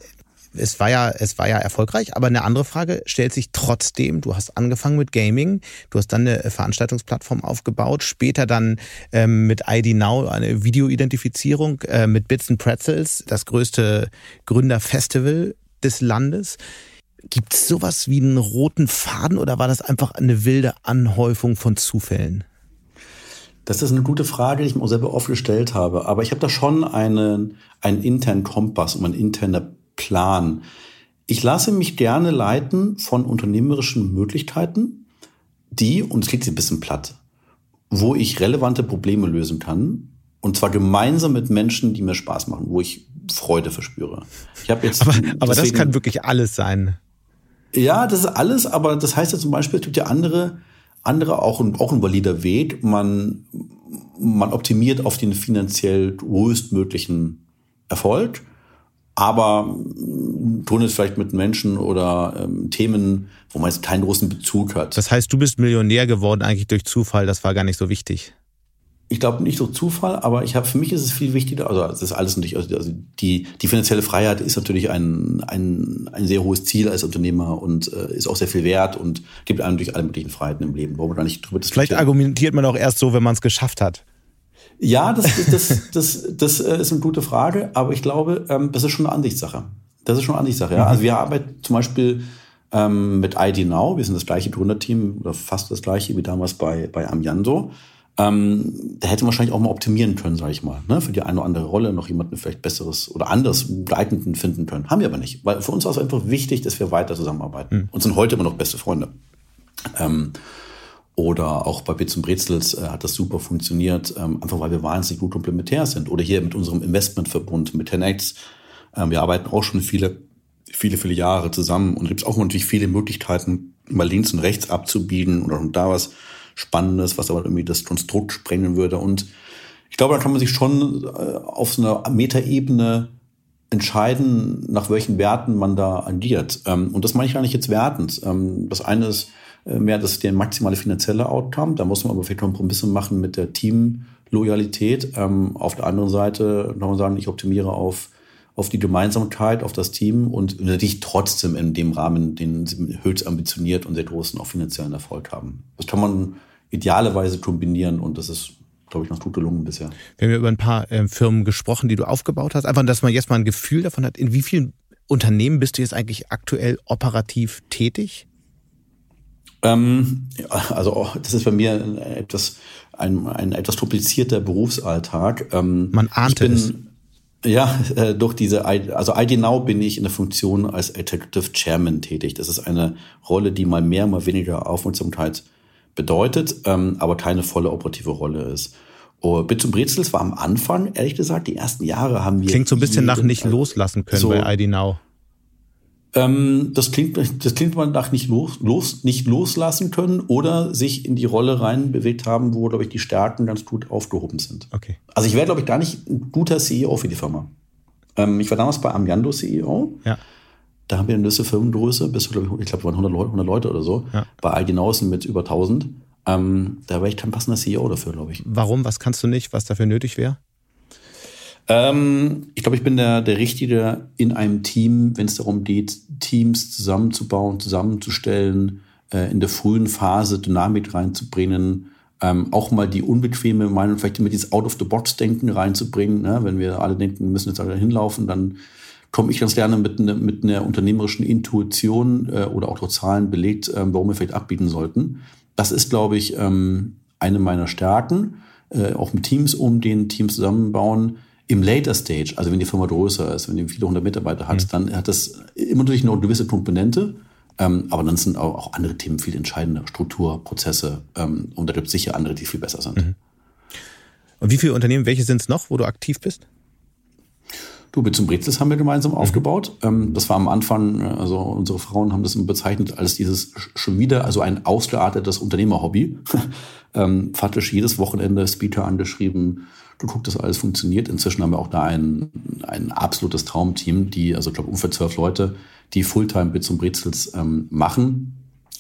es war ja, es war ja erfolgreich, aber eine andere Frage stellt sich trotzdem. Du hast angefangen mit Gaming, du hast dann eine Veranstaltungsplattform aufgebaut, später dann ähm, mit ID Now eine Videoidentifizierung, äh, mit Bits and Pretzels, das größte Gründerfestival des Landes. Gibt es sowas wie einen roten Faden oder war das einfach eine wilde Anhäufung von Zufällen? Das ist eine gute Frage, die ich mir auch selber oft gestellt habe. Aber ich habe da schon einen, einen internen Kompass und ein interner Plan. Ich lasse mich gerne leiten von unternehmerischen Möglichkeiten, die, und es klingt ein bisschen platt, wo ich relevante Probleme lösen kann. Und zwar gemeinsam mit Menschen, die mir Spaß machen, wo ich Freude verspüre. Ich habe jetzt. Aber, aber deswegen, das kann wirklich alles sein. Ja, das ist alles, aber das heißt ja zum Beispiel, es gibt ja andere, andere auch ein, auch ein valider Weg. Man, man optimiert auf den finanziell größtmöglichen Erfolg aber tun es vielleicht mit Menschen oder ähm, Themen, wo man jetzt keinen großen Bezug hat. Das heißt, du bist Millionär geworden eigentlich durch Zufall, das war gar nicht so wichtig. Ich glaube nicht durch Zufall, aber ich habe für mich ist es viel wichtiger. Also das ist alles natürlich, also die die finanzielle Freiheit ist natürlich ein ein, ein sehr hohes Ziel als Unternehmer und äh, ist auch sehr viel wert und gibt einem durch alle möglichen Freiheiten im Leben, wo man gar nicht drüber Vielleicht argumentiert man auch erst so, wenn man es geschafft hat. Ja, das, das, das, das, äh, ist eine gute Frage, aber ich glaube, ähm, das ist schon eine Ansichtssache. Das ist schon eine Ansichtssache, ja. Also wir arbeiten zum Beispiel ähm, mit ID Now, wir sind das gleiche Gründerteam oder fast das gleiche wie damals bei, bei Amiando. Ähm, da hätte man wahrscheinlich auch mal optimieren können, sage ich mal, ne? für die eine oder andere Rolle noch jemanden vielleicht besseres oder anderes geeigneten finden können. Haben wir aber nicht, weil für uns war es einfach wichtig, dass wir weiter zusammenarbeiten mhm. und sind heute immer noch beste Freunde. Ähm, oder auch bei Bits und Brezels äh, hat das super funktioniert, ähm, einfach weil wir wahnsinnig gut komplementär sind. Oder hier mit unserem Investmentverbund, mit 10x. Ähm, wir arbeiten auch schon viele, viele, viele Jahre zusammen und gibt es auch natürlich viele Möglichkeiten, mal links und rechts abzubiegen oder da was Spannendes, was aber irgendwie das Konstrukt sprengen würde. Und ich glaube, da kann man sich schon äh, auf so einer Metaebene entscheiden, nach welchen Werten man da agiert. Ähm, und das meine ich gar nicht jetzt wertend. Ähm, das eine ist, äh, mehr das der maximale finanzielle Outcome. Da muss man aber vielleicht Kompromisse machen mit der Teamloyalität. Ähm, auf der anderen Seite kann man sagen, ich optimiere auf, auf die Gemeinsamkeit, auf das Team und natürlich trotzdem in dem Rahmen den höchst ambitioniert und sehr großen auch finanziellen Erfolg haben. Das kann man idealerweise kombinieren und das ist glaube ich, noch gut gelungen bisher. Wir haben ja über ein paar äh, Firmen gesprochen, die du aufgebaut hast. Einfach, dass man jetzt mal ein Gefühl davon hat, in wie vielen Unternehmen bist du jetzt eigentlich aktuell operativ tätig? Ähm, also oh, das ist bei mir etwas ein, ein etwas komplizierter Berufsalltag. Ähm, Man ahnt es. Ja, äh, durch diese, also ID Now bin ich in der Funktion als Executive Chairman tätig. Das ist eine Rolle, die mal mehr, mal weniger Aufmerksamkeit bedeutet, ähm, aber keine volle operative Rolle ist. Oh, Bits und Brezels war am Anfang, ehrlich gesagt, die ersten Jahre haben wir. Klingt so ein bisschen nach nicht loslassen können so, bei ID Now. Ähm, das klingt, das klingt man nach nicht los, los, nicht loslassen können oder sich in die Rolle reinbewegt haben, wo, glaube ich, die Stärken ganz gut aufgehoben sind. Okay. Also ich wäre, glaube ich, gar nicht ein guter CEO für die Firma. Ähm, ich war damals bei Amiando CEO. Ja. Da haben wir eine gewisse Firmengröße, bis, glaube ich, ich glaube, waren 100 Leute, 100 Leute oder so. Ja. Bei Algenaußen mit über 1000. Ähm, da wäre ich kein passender CEO dafür, glaube ich. Warum? Was kannst du nicht, was dafür nötig wäre? Ähm, ich glaube, ich bin der, der Richtige in einem Team, wenn es darum geht, Teams zusammenzubauen, zusammenzustellen, äh, in der frühen Phase Dynamik reinzubringen, ähm, auch mal die unbequeme Meinung, vielleicht mit dieses Out-of-the-Box-Denken reinzubringen. Ne? Wenn wir alle denken, wir müssen jetzt alle hinlaufen, dann komme ich ganz gerne mit, ne, mit einer unternehmerischen Intuition äh, oder auch durch Zahlen belegt, äh, warum wir vielleicht abbieten sollten. Das ist, glaube ich, ähm, eine meiner Stärken. Äh, auch mit Teams um den Teams zusammenbauen im Later Stage, also wenn die Firma größer ist, wenn die viele hundert Mitarbeiter hat, mhm. dann hat das immer natürlich noch eine gewisse Komponente, ähm, aber dann sind auch, auch, andere Themen viel entscheidender, Struktur, Prozesse ähm, und da gibt es sicher andere, die viel besser sind. Mhm. Und wie viele Unternehmen, welche sind es noch, wo du aktiv bist? Du, mit zum Brezels haben wir gemeinsam mhm. aufgebaut. Ähm, das war am Anfang, also unsere Frauen haben das immer bezeichnet als dieses schon wieder, also ein ausgeartetes Unternehmerhobby. ähm, faktisch jedes Wochenende Speaker angeschrieben, geguckt, dass alles funktioniert. Inzwischen haben wir auch da ein, ein absolutes Traumteam, die, also ich glaube ungefähr zwölf Leute, die Fulltime Bits und Brezels ähm, machen.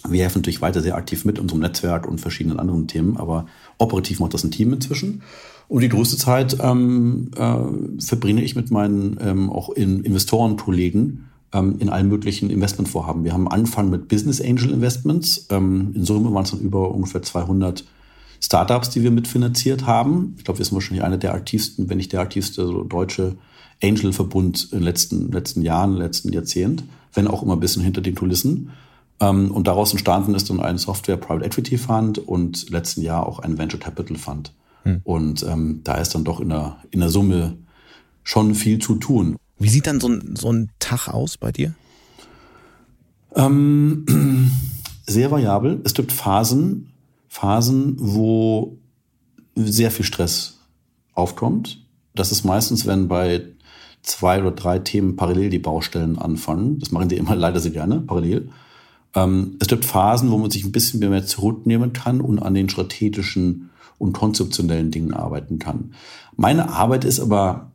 Wir helfen natürlich weiter sehr aktiv mit unserem Netzwerk und verschiedenen anderen Themen, aber operativ macht das ein Team inzwischen. Und die größte Zeit ähm, äh, verbringe ich mit meinen ähm, auch in Investorenkollegen ähm, in allen möglichen Investmentvorhaben. Wir haben angefangen mit Business Angel Investments. Ähm, in Summe waren es dann über ungefähr 200 Startups, die wir mitfinanziert haben. Ich glaube, wir sind wahrscheinlich einer der aktivsten, wenn nicht der aktivste so deutsche Angel-Verbund in den letzten, letzten Jahren, letzten Jahrzehnt, wenn auch immer ein bisschen hinter den Kulissen. Ähm, und daraus entstanden ist dann ein Software Private Equity Fund und letzten Jahr auch ein Venture Capital Fund. Hm. Und ähm, da ist dann doch in der, in der Summe schon viel zu tun. Wie sieht dann so ein, so ein Tag aus bei dir? Ähm, sehr variabel. Es gibt Phasen, Phasen, wo sehr viel Stress aufkommt. Das ist meistens, wenn bei zwei oder drei Themen parallel die Baustellen anfangen. Das machen die immer leider sehr gerne, parallel. Ähm, es gibt Phasen, wo man sich ein bisschen mehr zurücknehmen kann und an den strategischen und konzeptionellen Dingen arbeiten kann. Meine Arbeit ist aber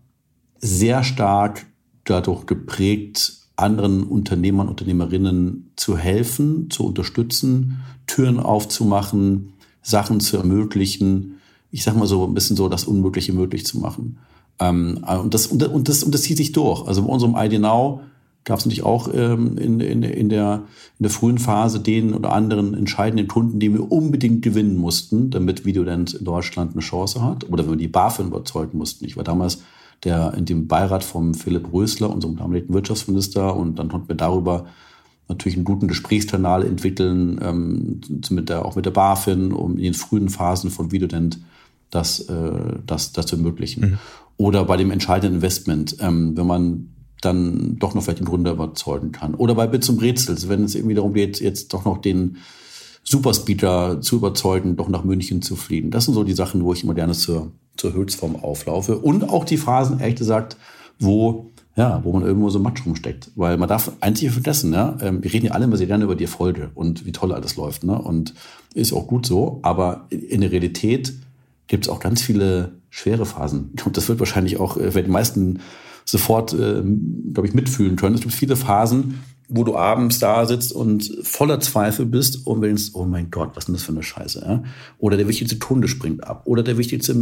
sehr stark dadurch geprägt, anderen Unternehmern, Unternehmerinnen zu helfen, zu unterstützen, Türen aufzumachen, Sachen zu ermöglichen. Ich sage mal so ein bisschen so, das Unmögliche möglich zu machen. Ähm, und, das, und, das, und das zieht sich durch. Also in unserem ID Now gab es natürlich auch ähm, in, in, in, der, in der frühen Phase den oder anderen entscheidenden Kunden, die wir unbedingt gewinnen mussten, damit Videodent in Deutschland eine Chance hat. Oder wenn wir die BaFin überzeugen mussten. Ich war damals der in dem Beirat vom Philipp Rösler, unserem damaligen Wirtschaftsminister, und dann konnten wir darüber natürlich einen guten Gesprächskanal entwickeln, ähm, mit der, auch mit der BaFin, um in den frühen Phasen von Videodent das, äh, das, das zu ermöglichen. Mhm. Oder bei dem entscheidenden Investment, ähm, wenn man dann doch noch vielleicht den Gründer überzeugen kann. Oder bei Bits und Brezels, wenn es irgendwie darum geht, jetzt doch noch den Superspeeder zu überzeugen, doch nach München zu fliegen. Das sind so die Sachen, wo ich immer gerne zur, zur Höchstform auflaufe. Und auch die Phasen, ehrlich gesagt, wo, ja, wo man irgendwo so Matsch rumsteckt. Weil man darf einzig vergessen, ja, ähm, wir reden ja alle immer sehr gerne über die Erfolge und wie toll alles läuft, ne? Und ist auch gut so. Aber in der Realität gibt es auch ganz viele schwere Phasen. Und das wird wahrscheinlich auch, äh, wenn die meisten sofort, äh, glaube ich, mitfühlen können. Es gibt viele Phasen, wo du abends da sitzt und voller Zweifel bist und denkst, oh mein Gott, was ist denn das für eine Scheiße? Ja? Oder der wichtigste Kunde springt ab. Oder der wichtigste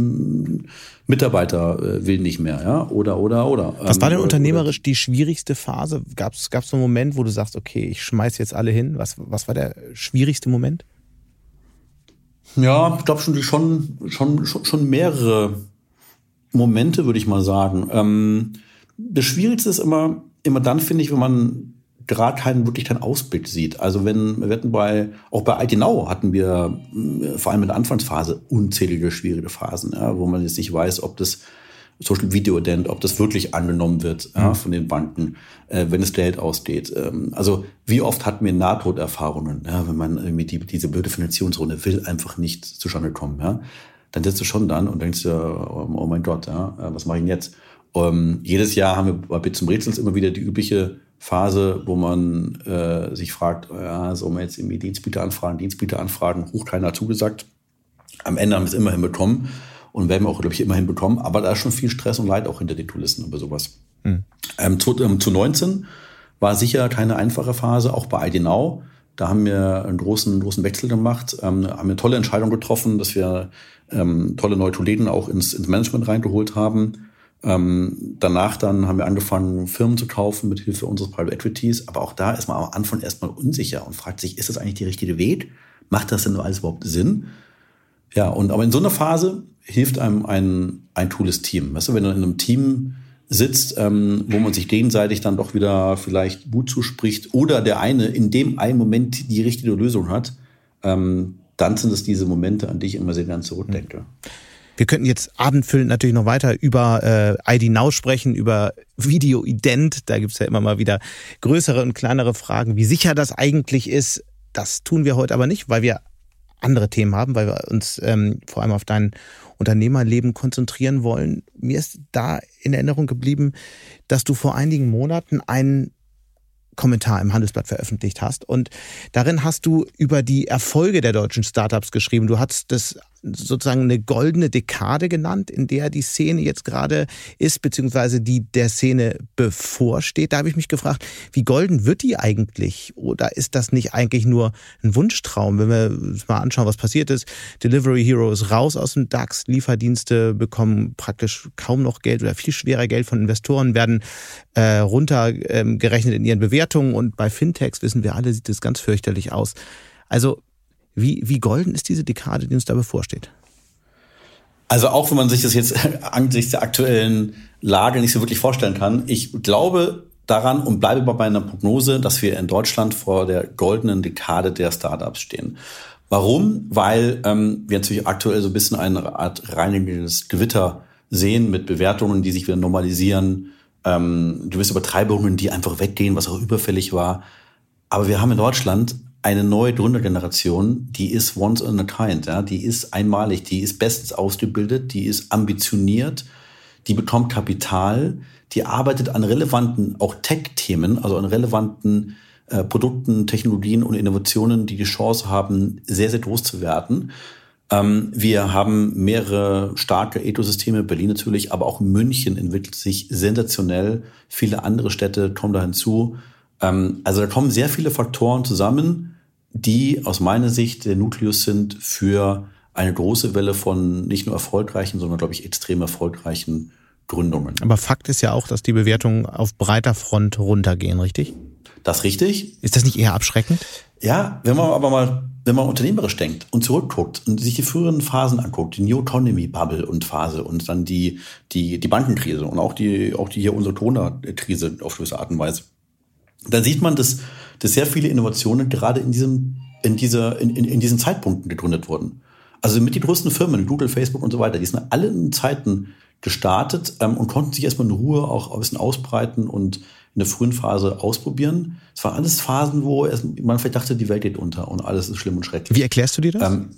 Mitarbeiter äh, will nicht mehr. Ja? Oder, oder, oder. Was war denn ähm, unternehmerisch oder, die schwierigste Phase? Gab es einen Moment, wo du sagst, okay, ich schmeiß jetzt alle hin? Was, was war der schwierigste Moment? Ja, ich glaube schon, schon, schon, schon, schon mehrere Momente, würde ich mal sagen. Ähm, das Schwierigste ist immer, immer dann, finde ich, wenn man gerade keinen wirklich keinen Ausblick sieht. Also wenn wir hatten bei auch bei Altenau hatten wir äh, vor allem in der Anfangsphase unzählige schwierige Phasen, ja, wo man jetzt nicht weiß, ob das Social Video Ident, ob das wirklich angenommen wird ja, mhm. von den Banken, äh, wenn es Geld ausgeht. Ähm, also wie oft hatten wir Nahtoderfahrungen, ja, wenn man irgendwie die, diese blöde Finanzierungsrunde will einfach nicht zustande kommen, ja, dann sitzt du schon dann und denkst dir, oh, oh mein Gott, ja, äh, was mache ich denn jetzt? Um, jedes Jahr haben wir bei Bits und Rätsels immer wieder die übliche Phase, wo man äh, sich fragt, ja, soll man jetzt irgendwie Dienstbieter anfragen, Dienstbieter anfragen, hoch keiner zugesagt. Am Ende haben wir es immer hinbekommen und werden wir auch, glaube ich, immer hinbekommen. Aber da ist schon viel Stress und Leid auch hinter den Kulissen über sowas. Mhm. Ähm, zu, ähm, zu 19 war sicher keine einfache Phase, auch bei ID Now. Da haben wir einen großen, großen Wechsel gemacht, ähm, haben eine tolle Entscheidung getroffen, dass wir ähm, tolle neue Tolleden auch ins, ins Management reingeholt haben ähm, danach dann haben wir angefangen, Firmen zu kaufen mit Hilfe unseres Private Equities. Aber auch da ist man am Anfang erstmal unsicher und fragt sich, ist das eigentlich die richtige Weg? Macht das denn alles überhaupt Sinn? Ja, und aber in so einer Phase hilft einem ein, ein cooles Team. Weißt du, wenn du in einem Team sitzt, ähm, wo man sich gegenseitig dann doch wieder vielleicht Mut zuspricht oder der eine in dem einen Moment die richtige Lösung hat, ähm, dann sind es diese Momente, an die ich immer sehr gern zurückdenke. Mhm. Wir könnten jetzt abendfüllend natürlich noch weiter über äh, ID Now sprechen, über Video-Ident. Da gibt's ja immer mal wieder größere und kleinere Fragen, wie sicher das eigentlich ist. Das tun wir heute aber nicht, weil wir andere Themen haben, weil wir uns ähm, vor allem auf dein Unternehmerleben konzentrieren wollen. Mir ist da in Erinnerung geblieben, dass du vor einigen Monaten einen Kommentar im Handelsblatt veröffentlicht hast. Und darin hast du über die Erfolge der deutschen Startups geschrieben. Du hast das sozusagen eine goldene Dekade genannt, in der die Szene jetzt gerade ist, beziehungsweise die der Szene bevorsteht. Da habe ich mich gefragt, wie golden wird die eigentlich? Oder ist das nicht eigentlich nur ein Wunschtraum, wenn wir uns mal anschauen, was passiert ist? Delivery Hero ist raus aus dem DAX, Lieferdienste bekommen praktisch kaum noch Geld oder viel schwerer Geld von Investoren, werden äh, runtergerechnet in ihren Bewertungen und bei Fintechs wissen wir alle, sieht es ganz fürchterlich aus. Also wie, wie golden ist diese Dekade, die uns da bevorsteht? Also auch wenn man sich das jetzt angesichts der aktuellen Lage nicht so wirklich vorstellen kann, ich glaube daran und bleibe bei meiner Prognose, dass wir in Deutschland vor der goldenen Dekade der Startups stehen. Warum? Weil ähm, wir natürlich aktuell so ein bisschen eine Art reinigendes Gewitter sehen mit Bewertungen, die sich wieder normalisieren, ähm, gewisse Übertreibungen, die einfach weggehen, was auch überfällig war. Aber wir haben in Deutschland eine neue Gründergeneration, die ist once in a kind, ja, die ist einmalig, die ist bestens ausgebildet, die ist ambitioniert, die bekommt Kapital, die arbeitet an relevanten, auch Tech-Themen, also an relevanten äh, Produkten, Technologien und Innovationen, die die Chance haben, sehr, sehr groß zu werden. Ähm, wir haben mehrere starke Ethosysteme, Berlin natürlich, aber auch München entwickelt sich sensationell. Viele andere Städte kommen da hinzu. Ähm, also da kommen sehr viele Faktoren zusammen, die aus meiner Sicht der Nukleus sind für eine große Welle von nicht nur erfolgreichen, sondern, glaube ich, extrem erfolgreichen Gründungen. Aber Fakt ist ja auch, dass die Bewertungen auf breiter Front runtergehen, richtig? Das ist richtig. Ist das nicht eher abschreckend? Ja, wenn man aber mal, wenn man unternehmerisch denkt und zurückguckt und sich die früheren Phasen anguckt, die New Economy Bubble und Phase und dann die, die, die Bankenkrise und auch die, auch die hier unsere Corona-Krise auf gewisse Art und Weise, dann sieht man, dass, dass sehr viele Innovationen gerade in diesem, in dieser, in, in, in diesen Zeitpunkten gegründet wurden. Also mit die größten Firmen, Google, Facebook und so weiter, die sind alle in Zeiten gestartet ähm, und konnten sich erstmal in Ruhe auch ein bisschen ausbreiten und in der frühen Phase ausprobieren. Es waren alles Phasen, wo man vielleicht dachte, die Welt geht unter und alles ist schlimm und schrecklich. Wie erklärst du dir das? Ähm,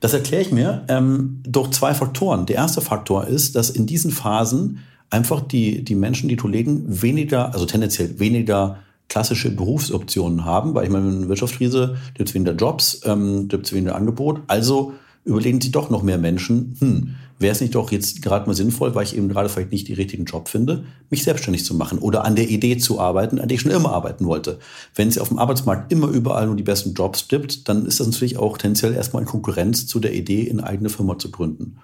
das erkläre ich mir ähm, durch zwei Faktoren. Der erste Faktor ist, dass in diesen Phasen einfach die, die Menschen, die Kollegen weniger, also tendenziell weniger klassische Berufsoptionen haben, weil ich meine, in Wirtschaftskrise gibt es weniger Jobs, ähm, gibt es weniger Angebot. Also überlegen sich doch noch mehr Menschen, hm, wäre es nicht doch jetzt gerade mal sinnvoll, weil ich eben gerade vielleicht nicht die richtigen Job finde, mich selbstständig zu machen oder an der Idee zu arbeiten, an der ich schon immer arbeiten wollte. Wenn es auf dem Arbeitsmarkt immer überall nur die besten Jobs gibt, dann ist das natürlich auch tendenziell erstmal in Konkurrenz zu der Idee, eine eigene Firma zu gründen.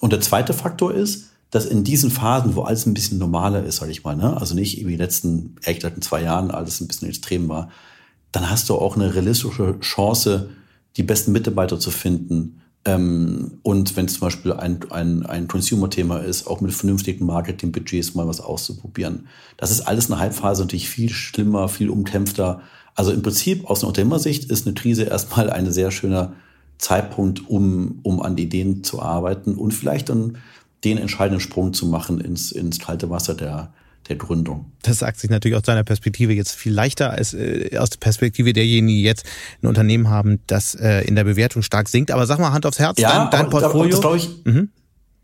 Und der zweite Faktor ist, dass in diesen Phasen, wo alles ein bisschen normaler ist, sage ich mal, ne? also nicht wie die letzten, ehrlich gesagt, in zwei Jahren alles ein bisschen extrem war, dann hast du auch eine realistische Chance, die besten Mitarbeiter zu finden. Ähm, und wenn es zum Beispiel ein, ein, ein Consumer-Thema ist, auch mit vernünftigen Marketing-Budgets mal was auszuprobieren. Das ist alles eine Halbphase natürlich viel schlimmer, viel umkämpfter. Also im Prinzip aus einer Unternehmersicht ist eine Krise erstmal ein sehr schöner Zeitpunkt, um, um an Ideen zu arbeiten und vielleicht dann den entscheidenden Sprung zu machen ins, ins kalte Wasser der, der Gründung. Das sagt sich natürlich aus deiner Perspektive jetzt viel leichter als äh, aus der Perspektive derjenigen, die jetzt ein Unternehmen haben, das äh, in der Bewertung stark sinkt. Aber sag mal Hand aufs Herz, ja, dein, dein Portfolio. Aber, das ich, mhm.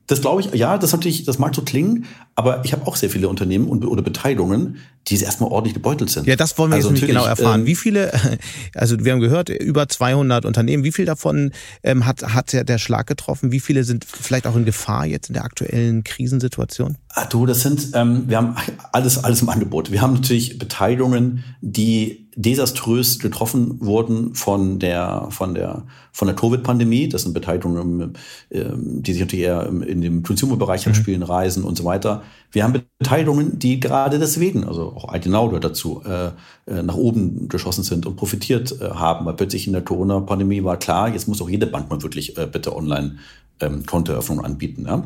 Das glaube ich, ja, das natürlich, das mag so klingen, aber ich habe auch sehr viele Unternehmen und, oder Beteiligungen, die erstmal ordentlich gebeutelt sind. Ja, das wollen wir also jetzt nicht genau erfahren. Ähm, wie viele, also wir haben gehört, über 200 Unternehmen, wie viel davon ähm, hat, hat der, der Schlag getroffen? Wie viele sind vielleicht auch in Gefahr jetzt in der aktuellen Krisensituation? Ah, du, das sind, ähm, wir haben alles, alles im Angebot. Wir haben natürlich Beteiligungen, die desaströs getroffen wurden von der, von der, von der Covid-Pandemie. Das sind Beteiligungen, ähm, die sich natürlich eher in dem Consumer-Bereich mhm. abspielen, Reisen und so weiter. Wir haben Beteiligungen, die gerade deswegen, also auch Altenau gehört dazu, äh, äh, nach oben geschossen sind und profitiert äh, haben. Weil plötzlich in der Corona-Pandemie war klar, jetzt muss auch jede Bank mal wirklich bitte online ähm, Kontoeröffnung anbieten. Ja?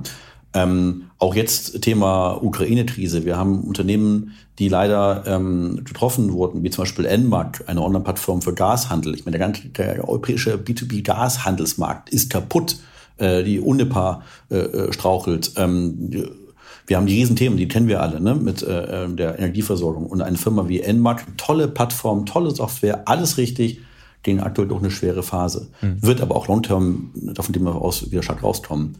Ähm, auch jetzt Thema Ukraine-Krise. Wir haben Unternehmen, die leider ähm, getroffen wurden, wie zum Beispiel Enmark, eine Online-Plattform für Gashandel. Ich meine, der ganze der europäische B2B-Gashandelsmarkt ist kaputt. Äh, die Unipa äh, äh, strauchelt. Ähm, wir haben die Riesenthemen, die kennen wir alle, ne, mit äh, äh der Energieversorgung. Und eine Firma wie Enmark, tolle Plattform, tolle Software, alles richtig, gehen aktuell durch eine schwere Phase. Mhm. Wird aber auch long-term, davon dem wir aus, wieder stark rauskommen.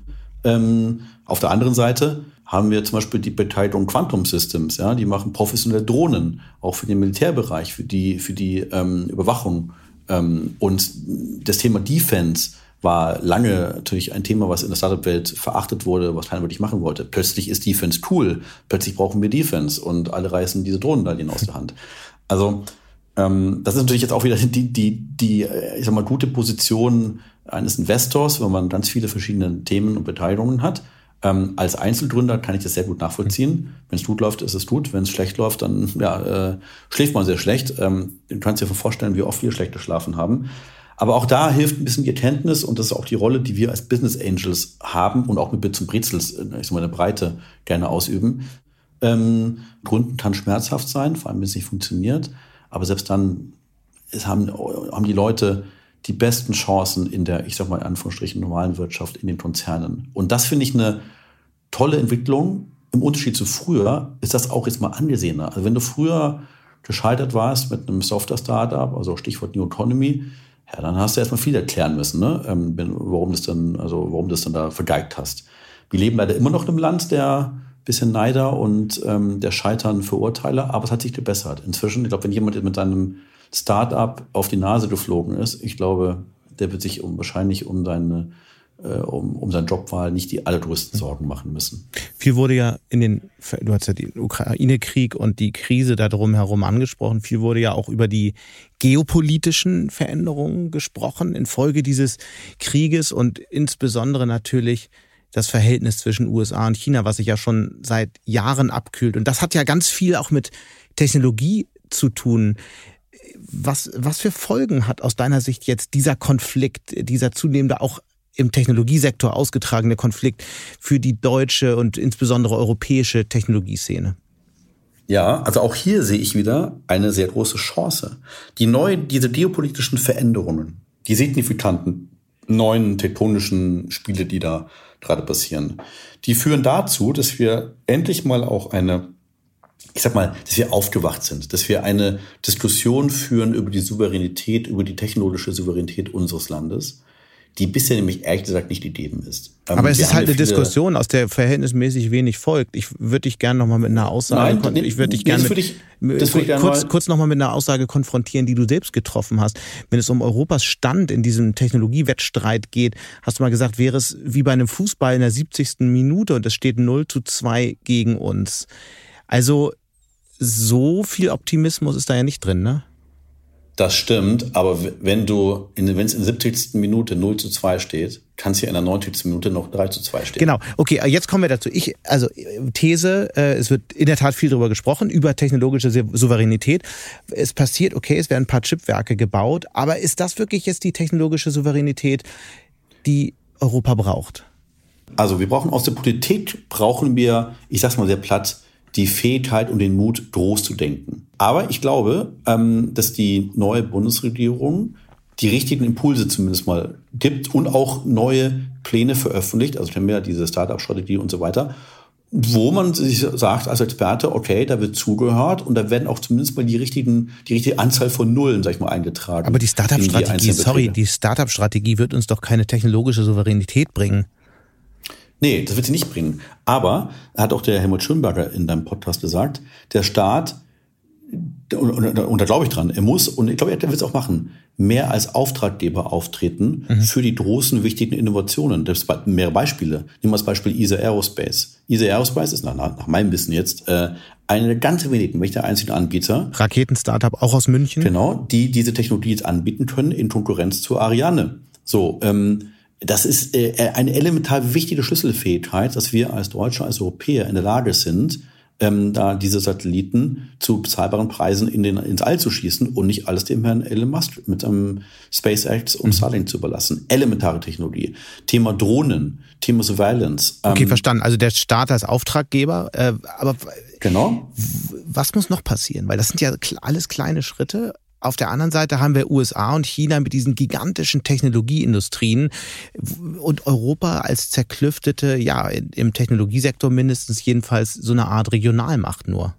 Ähm, auf der anderen Seite haben wir zum Beispiel die Beteiligung Quantum Systems, ja, die machen professionelle Drohnen, auch für den Militärbereich, für die, für die ähm, Überwachung. Ähm, und das Thema Defense war lange natürlich ein Thema, was in der Startup-Welt verachtet wurde, was keiner wirklich machen wollte. Plötzlich ist Defense cool, plötzlich brauchen wir Defense und alle reißen diese Drohnen da aus der Hand. Also ähm, das ist natürlich jetzt auch wieder die, die, die, äh, ich sag mal, gute Position eines Investors, wenn man ganz viele verschiedene Themen und Beteiligungen hat. Ähm, als Einzelgründer kann ich das sehr gut nachvollziehen. Wenn es gut läuft, ist es gut. Wenn es schlecht läuft, dann ja, äh, schläft man sehr schlecht. Ähm, du kannst dir vorstellen, wie oft wir schlecht geschlafen haben. Aber auch da hilft ein bisschen die Erkenntnis und das ist auch die Rolle, die wir als Business Angels haben und auch mit Bit zum Brezels, äh, ich sag mal, eine Breite gerne ausüben. Ähm, Gründen kann schmerzhaft sein, vor allem wenn es nicht funktioniert. Aber selbst dann es haben, haben die Leute die besten Chancen in der, ich sag mal in Anführungsstrichen, normalen Wirtschaft, in den Konzernen. Und das finde ich eine tolle Entwicklung. Im Unterschied zu früher ist das auch jetzt mal angesehener. Also wenn du früher gescheitert warst mit einem Software-Startup, also Stichwort New Economy, ja, dann hast du erstmal viel erklären müssen, ne? Ähm, warum das dann, also warum das dann da vergeigt hast. Wir leben leider immer noch in einem Land der bisschen Neider und ähm, der Scheitern Verurteiler, aber es hat sich gebessert. Inzwischen, ich glaube, wenn jemand mit seinem Start-up auf die Nase geflogen ist, ich glaube, der wird sich um, wahrscheinlich um seine äh, um, um seine Jobwahl nicht die allergrößten Sorgen machen müssen. Viel wurde ja in den, du hast ja den Ukraine-Krieg und die Krise da drumherum angesprochen, viel wurde ja auch über die geopolitischen Veränderungen gesprochen infolge dieses Krieges und insbesondere natürlich das Verhältnis zwischen USA und China, was sich ja schon seit Jahren abkühlt. Und das hat ja ganz viel auch mit Technologie zu tun. Was, was für Folgen hat aus deiner Sicht jetzt dieser Konflikt, dieser zunehmende auch im Technologiesektor ausgetragene Konflikt für die deutsche und insbesondere europäische Technologieszene? Ja, also auch hier sehe ich wieder eine sehr große Chance. Die neuen, diese geopolitischen Veränderungen, die signifikanten neuen tektonischen Spiele, die da gerade passieren, die führen dazu, dass wir endlich mal auch eine, ich sag mal, dass wir aufgewacht sind, dass wir eine Diskussion führen über die Souveränität, über die technologische Souveränität unseres Landes die bisher nämlich ehrlich gesagt nicht gegeben ist. Ähm, Aber es ist halt eine Diskussion, aus der verhältnismäßig wenig folgt. Ich würde dich gerne nochmal mit einer Aussage, Nein, ich würde dich gerne mit, kurz, kurz nochmal mit einer Aussage konfrontieren, die du selbst getroffen hast. Wenn es um Europas Stand in diesem Technologiewettstreit geht, hast du mal gesagt, wäre es wie bei einem Fußball in der 70. Minute und es steht 0 zu 2 gegen uns. Also so viel Optimismus ist da ja nicht drin, ne? Das stimmt, aber wenn du, wenn es in der 70. Minute 0 zu 2 steht, kann es ja in der 90. Minute noch 3 zu 2 stehen. Genau, okay, jetzt kommen wir dazu. Ich, also These, äh, es wird in der Tat viel darüber gesprochen, über technologische Souveränität. Es passiert, okay, es werden ein paar Chipwerke gebaut, aber ist das wirklich jetzt die technologische Souveränität, die Europa braucht? Also wir brauchen aus der Politik, brauchen wir, ich sag's mal sehr platt, die Fähigkeit und den Mut, groß zu denken. Aber ich glaube, ähm, dass die neue Bundesregierung die richtigen Impulse zumindest mal gibt und auch neue Pläne veröffentlicht. Also wir haben ja diese Startup-Strategie und so weiter, wo man sich sagt als Experte, okay, da wird zugehört und da werden auch zumindest mal die richtigen, die richtige Anzahl von Nullen, sag ich mal, eingetragen. Aber die Startup-Strategie, sorry, die Startup-Strategie wird uns doch keine technologische Souveränität bringen. Nee, das wird sie nicht bringen. Aber, hat auch der Helmut Schönberger in deinem Podcast gesagt, der Staat, und, und, und da glaube ich dran, er muss, und ich glaube, er wird es auch machen, mehr als Auftraggeber auftreten mhm. für die großen, wichtigen Innovationen. Das sind mehrere Beispiele. Nehmen wir das Beispiel ESA Aerospace. ESA Aerospace ist nach, nach meinem Wissen jetzt äh, eine der ganz wenigen, wenn nicht der einzige Anbieter. Raketen-Startup auch aus München. Genau, die diese Technologie jetzt anbieten können in Konkurrenz zu Ariane. So, ähm, das ist äh, eine elementar wichtige Schlüsselfähigkeit, dass wir als Deutsche, als Europäer in der Lage sind, ähm, da diese Satelliten zu bezahlbaren Preisen in den, ins All zu schießen und nicht alles dem Herrn Elon Musk mit einem SpaceX und mhm. Starlink zu überlassen. Elementare Technologie. Thema Drohnen, Thema Surveillance. Ähm, okay, verstanden. Also der Staat als Auftraggeber. Äh, aber genau. Was muss noch passieren? Weil das sind ja alles kleine Schritte. Auf der anderen Seite haben wir USA und China mit diesen gigantischen Technologieindustrien und Europa als zerklüftete, ja, im Technologiesektor mindestens jedenfalls so eine Art Regionalmacht nur.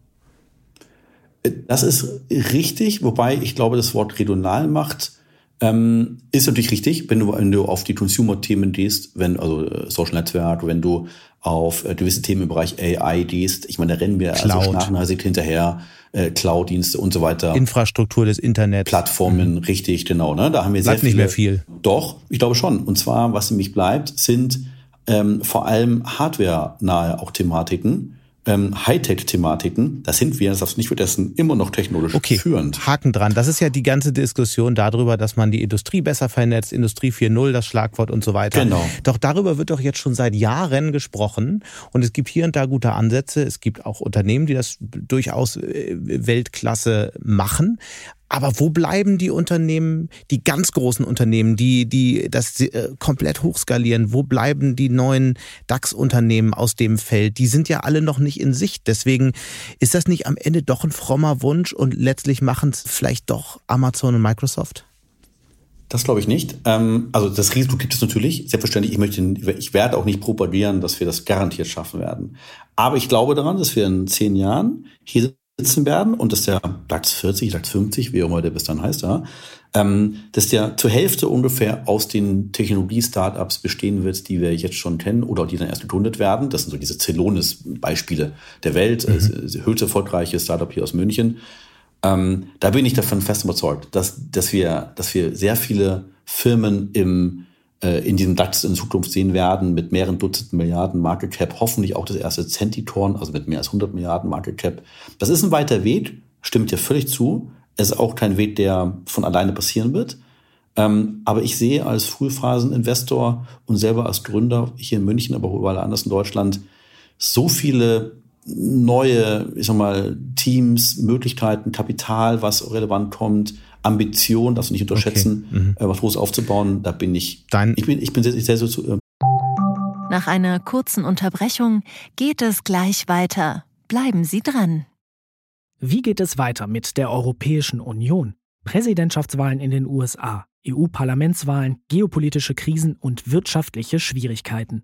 Das ist richtig, wobei ich glaube, das Wort Regionalmacht ähm, ist natürlich richtig, wenn du, wenn du auf die Consumer-Themen gehst, wenn, also äh, Social Netzwerk, wenn du auf äh, gewisse Themen im Bereich AI gehst. Ich meine, da rennen wir Cloud. also schnarchnasig hinterher, äh, Cloud-Dienste und so weiter. Infrastruktur des Internets. Plattformen, mhm. richtig, genau. Ne? Da haben wir bleibt sehr viele, nicht mehr viel. Doch, ich glaube schon. Und zwar, was nämlich bleibt, sind ähm, vor allem hardware-nahe auch Thematiken ähm, Hightech-Thematiken, da sind wir, das darfst du nicht vergessen, immer noch technologisch okay. führend. Haken dran. Das ist ja die ganze Diskussion darüber, dass man die Industrie besser vernetzt, Industrie 4.0, das Schlagwort und so weiter. Genau. Doch darüber wird doch jetzt schon seit Jahren gesprochen und es gibt hier und da gute Ansätze. Es gibt auch Unternehmen, die das durchaus äh, Weltklasse machen. Aber wo bleiben die Unternehmen, die ganz großen Unternehmen, die, die das äh, komplett hochskalieren? Wo bleiben die neuen DAX-Unternehmen aus dem Feld? Die sind ja alle noch nicht in Sicht. Deswegen ist das nicht am Ende doch ein frommer Wunsch und letztlich machen es vielleicht doch Amazon und Microsoft? Das glaube ich nicht. Ähm, also das Risiko gibt es natürlich. Selbstverständlich, ich möchte, ich werde auch nicht propagieren, dass wir das garantiert schaffen werden. Aber ich glaube daran, dass wir in zehn Jahren hier sitzen werden und dass der DAX 40, DAX 50, wie auch immer der bis dann heißt, ja, ähm, dass der zur Hälfte ungefähr aus den Technologie-Startups bestehen wird, die wir jetzt schon kennen oder die dann erst gegründet werden. Das sind so diese Celonis-Beispiele der Welt, mhm. das höchst erfolgreiche Startup hier aus München. Ähm, da bin ich davon fest überzeugt, dass, dass, wir, dass wir sehr viele Firmen im äh, in diesem DAX in Zukunft sehen werden, mit mehreren Dutzenden Milliarden Market Cap, hoffentlich auch das erste Centitorn, also mit mehr als 100 Milliarden Market Cap. Das ist ein weiter Weg, stimmt ja völlig zu. Es ist auch kein Weg, der von alleine passieren wird. Ähm, aber ich sehe als Frühphaseninvestor und selber als Gründer hier in München, aber auch überall anders in Deutschland, so viele neue, ich sag mal, Teams, Möglichkeiten, Kapital, was relevant kommt, Ambition, darfst du nicht unterschätzen, okay. mhm. äh, was groß aufzubauen. Da bin ich. Dein ich bin, ich bin sehr, sehr so zu. Äh Nach einer kurzen Unterbrechung geht es gleich weiter. Bleiben Sie dran. Wie geht es weiter mit der Europäischen Union? Präsidentschaftswahlen in den USA, EU-Parlamentswahlen, geopolitische Krisen und wirtschaftliche Schwierigkeiten.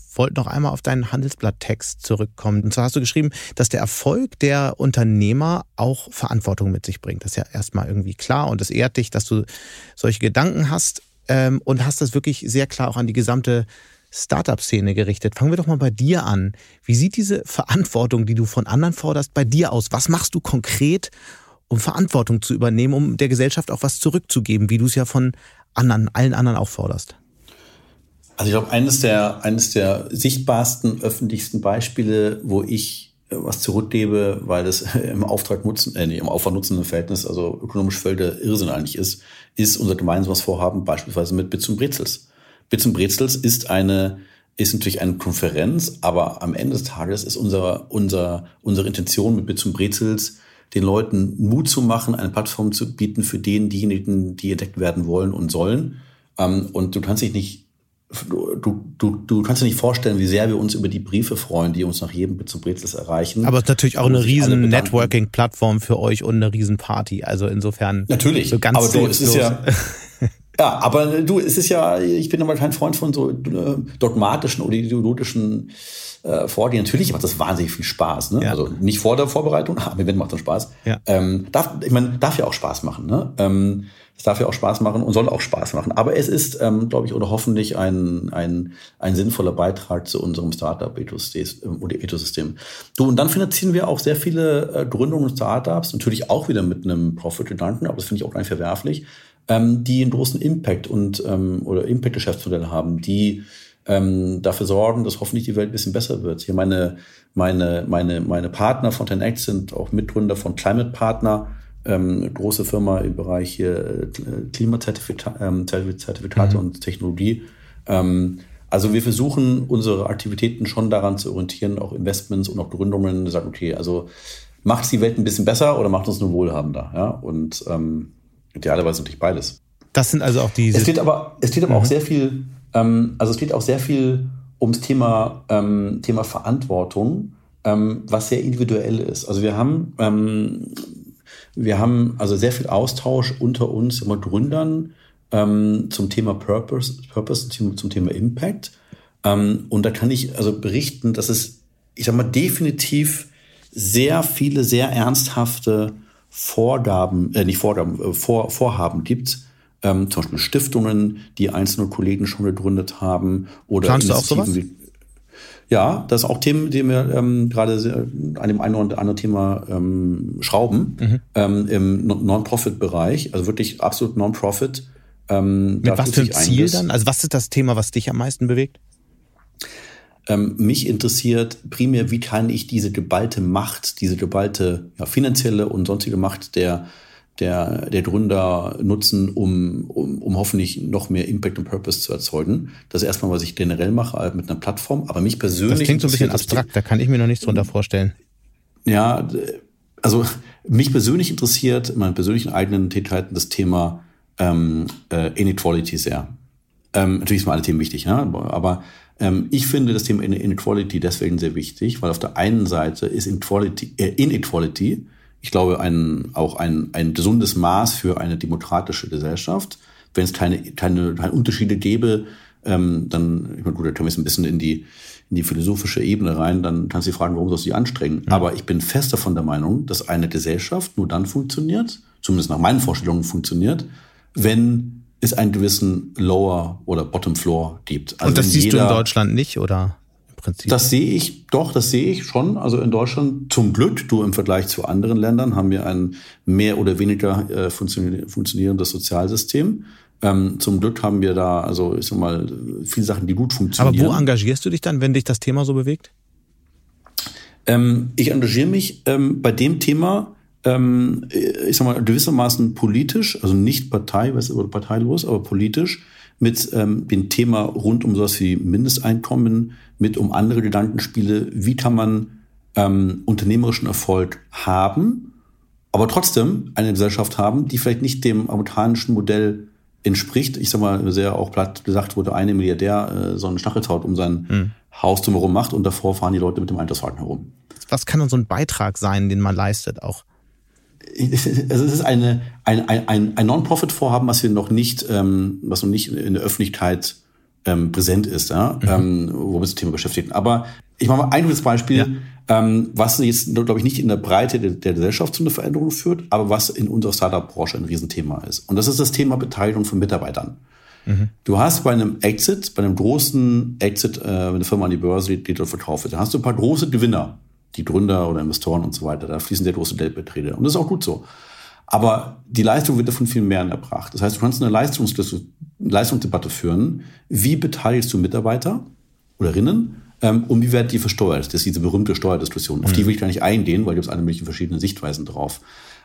wollte noch einmal auf deinen Handelsblatt-Text zurückkommen. Und zwar hast du geschrieben, dass der Erfolg der Unternehmer auch Verantwortung mit sich bringt. Das ist ja erstmal irgendwie klar und es ehrt dich, dass du solche Gedanken hast ähm, und hast das wirklich sehr klar auch an die gesamte Startup-Szene gerichtet. Fangen wir doch mal bei dir an. Wie sieht diese Verantwortung, die du von anderen forderst, bei dir aus? Was machst du konkret, um Verantwortung zu übernehmen, um der Gesellschaft auch was zurückzugeben, wie du es ja von anderen, allen anderen auch forderst? Also ich glaube, eines der, eines der sichtbarsten, öffentlichsten Beispiele, wo ich äh, was zurückgebe, weil es im Auftrag nutzen, äh, nee, im Aufwand nutzenden Verhältnis, also ökonomisch völlig Irrsinn eigentlich ist, ist unser gemeinsames Vorhaben beispielsweise mit Bits und Brezels. Bits und Brezels ist eine, ist natürlich eine Konferenz, aber am Ende des Tages ist unser, unser, unsere Intention mit Bits und Brezels, den Leuten Mut zu machen, eine Plattform zu bieten für den, diejenigen, die entdeckt werden wollen und sollen. Ähm, und du kannst dich nicht du, du, du kannst dir nicht vorstellen, wie sehr wir uns über die Briefe freuen, die uns nach jedem Bit zum Brezels erreichen. Aber es ist natürlich auch eine riesen Networking-Plattform für euch und eine riesen Party. Also insofern. Natürlich. So ganz aber du, es ist ja. ja, aber du, es ist ja, ich bin aber kein Freund von so äh, dogmatischen oder ideologischen äh, Vorgehen. Natürlich macht das wahnsinnig viel Spaß. Ne? Ja. Also nicht vor der Vorbereitung, aber Event macht das Spaß. Ja. Ähm, darf, ich meine, darf ja auch Spaß machen. Ne? Ähm, es darf ja auch Spaß machen und soll auch Spaß machen. Aber es ist, ähm, glaube ich, oder hoffentlich ein, ein, ein sinnvoller Beitrag zu unserem Startup-Ökosystem. Äh, du, und dann finanzieren wir auch sehr viele äh, Gründungen und Startups, natürlich auch wieder mit einem Profit-Gedanken, aber das finde ich auch gar nicht verwerflich, ähm, die einen großen Impact und ähm, oder Impact-Geschäftsmodelle haben, die ähm, dafür sorgen, dass hoffentlich die Welt ein bisschen besser wird. Hier meine, meine, meine, meine Partner von 10X sind auch Mitgründer von Climate Partner ähm, große Firma im Bereich äh, Klimazertifikate ähm, mhm. und Technologie. Ähm, also wir versuchen unsere Aktivitäten schon daran zu orientieren, auch Investments und auch Gründungen, sagen, okay, also macht es die Welt ein bisschen besser oder macht uns nur wohlhabender? Ja? Und ähm, idealerweise natürlich beides. Das sind also auch die. Es geht aber, es geht aber mhm. auch sehr viel, ähm, also es geht auch sehr viel ums Thema, ähm, Thema Verantwortung, ähm, was sehr individuell ist. Also wir haben ähm, wir haben also sehr viel Austausch unter uns immer Gründern ähm, zum Thema Purpose, Purpose zum Thema Impact. Ähm, und da kann ich also berichten, dass es, ich sag mal, definitiv sehr viele, sehr ernsthafte Vorgaben, äh, nicht Vorgaben, äh, Vor, Vorhaben gibt, ähm, zum Beispiel Stiftungen, die einzelne Kollegen schon gegründet haben oder Planst du auch sowas? Wie, ja, das ist auch Themen, die wir ähm, gerade an dem einen oder anderen Thema ähm, schrauben mhm. ähm, im Non-Profit-Bereich, also wirklich absolut Non-Profit. Ähm, Mit was für ein Ziel dann? Also was ist das Thema, was dich am meisten bewegt? Ähm, mich interessiert primär, wie kann ich diese geballte Macht, diese geballte ja, finanzielle und sonstige Macht der der, der Gründer nutzen, um, um, um hoffentlich noch mehr Impact und Purpose zu erzeugen. Das ist erstmal, was ich generell mache halt mit einer Plattform. Aber mich persönlich. Das klingt so ein bisschen abstrakt, da kann ich mir noch nichts drunter vorstellen. Ja, also mich persönlich interessiert in meinen persönlichen eigenen Tätigkeiten das Thema ähm, äh, Inequality sehr. Ähm, natürlich sind mir alle Themen wichtig, ja? aber ähm, ich finde das Thema Inequality deswegen sehr wichtig, weil auf der einen Seite ist Inequality, äh, Inequality ich glaube, ein, auch ein, ein gesundes Maß für eine demokratische Gesellschaft. Wenn es keine, keine, keine Unterschiede gäbe, ähm, dann, ich meine, gut, da können wir jetzt ein bisschen in die, in die philosophische Ebene rein, dann kannst du dich fragen, warum sollst du dich anstrengen? Mhm. Aber ich bin fest davon der Meinung, dass eine Gesellschaft nur dann funktioniert, zumindest nach meinen Vorstellungen funktioniert, wenn es einen gewissen Lower oder Bottom Floor gibt. Also Und das siehst du in Deutschland nicht, oder? Prinzip. Das sehe ich, doch, das sehe ich schon. Also in Deutschland zum Glück, du im Vergleich zu anderen Ländern, haben wir ein mehr oder weniger äh, funktionierendes Sozialsystem. Ähm, zum Glück haben wir da, also ich sag mal, viele Sachen, die gut funktionieren. Aber wo engagierst du dich dann, wenn dich das Thema so bewegt? Ähm, ich engagiere mich ähm, bei dem Thema, ähm, ich sag mal, gewissermaßen politisch, also nicht Partei, oder parteilos, aber politisch, mit ähm, dem Thema rund um sowas wie Mindesteinkommen, mit um andere Gedankenspiele, wie kann man ähm, unternehmerischen Erfolg haben, aber trotzdem eine Gesellschaft haben, die vielleicht nicht dem amerikanischen Modell entspricht. Ich sag mal, sehr auch platt gesagt wurde, eine Milliardär äh, so einen Stacheltaut um sein hm. Haus drumherum macht und davor fahren die Leute mit dem Einkaufswagen herum. Was kann denn so ein Beitrag sein, den man leistet auch? Also es ist eine, ein, ein, ein Non-Profit-Vorhaben, was wir noch nicht, ähm, was noch nicht in der Öffentlichkeit ähm, präsent ist, ja, mhm. ähm, wo wir uns das Thema beschäftigen. Aber ich mache mal ein gutes Beispiel, ja. ähm, was jetzt, glaube ich, nicht in der Breite der, der Gesellschaft zu einer Veränderung führt, aber was in unserer Startup-Branche ein Riesenthema ist. Und das ist das Thema Beteiligung von Mitarbeitern. Mhm. Du hast bei einem Exit, bei einem großen Exit, äh, wenn eine Firma an die Börse geht, die dort verkauft wird, dann hast du ein paar große Gewinner die Gründer oder Investoren und so weiter. Da fließen sehr große Geldbeträge. Und das ist auch gut so. Aber die Leistung wird davon viel mehr erbracht. Das heißt, du kannst eine Leistungsdebatte führen. Wie beteiligst du Mitarbeiter oder Rinnen? Ähm, und wie werden die versteuert? Das ist diese berühmte Steuerdiskussion. Auf die mhm. will ich gar nicht eingehen, weil gibt es alle möglichen verschiedene Sichtweisen drauf.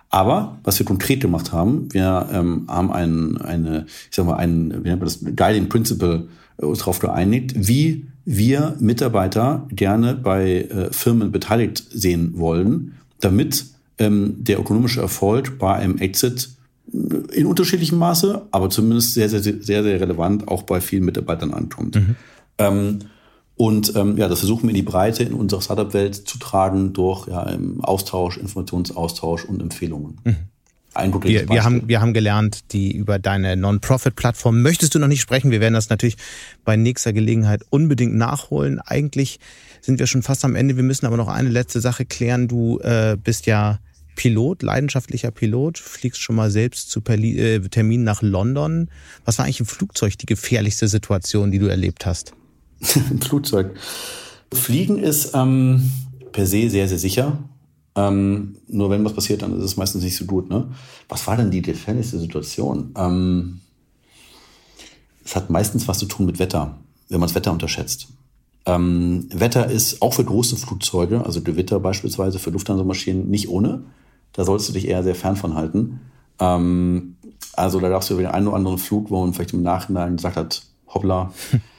Aber was wir konkret gemacht haben, wir ähm, haben ein, eine, ich sag mal, ein, wie nennt man das, Guiding Principle uns darauf geeinigt, wie wir Mitarbeiter gerne bei äh, Firmen beteiligt sehen wollen, damit ähm, der ökonomische Erfolg bei einem Exit äh, in unterschiedlichem Maße, aber zumindest sehr, sehr, sehr, sehr relevant auch bei vielen Mitarbeitern ankommt. Mhm. Ähm, und ähm, ja, das versuchen wir in die Breite in unserer Startup-Welt zu tragen durch ja, Austausch, Informationsaustausch und Empfehlungen. Mhm ein wir, wir haben wir haben gelernt, die über deine Non-Profit-Plattform möchtest du noch nicht sprechen. Wir werden das natürlich bei nächster Gelegenheit unbedingt nachholen. Eigentlich sind wir schon fast am Ende. Wir müssen aber noch eine letzte Sache klären. Du äh, bist ja Pilot, leidenschaftlicher Pilot, fliegst schon mal selbst zu Perli äh, Termin nach London. Was war eigentlich im Flugzeug die gefährlichste Situation, die du erlebt hast? Im Flugzeug. Fliegen ist ähm, per se sehr, sehr sicher. Ähm, nur wenn was passiert, dann ist es meistens nicht so gut. Ne? Was war denn die gefährlichste Situation? Ähm, es hat meistens was zu tun mit Wetter, wenn man das Wetter unterschätzt. Ähm, Wetter ist auch für große Flugzeuge, also Gewitter beispielsweise für Lufthansa-Maschinen, nicht ohne. Da sollst du dich eher sehr fern von halten. Ähm, also da darfst du über den einen oder anderen Flug, wo man vielleicht im Nachhinein gesagt hat, hoppla,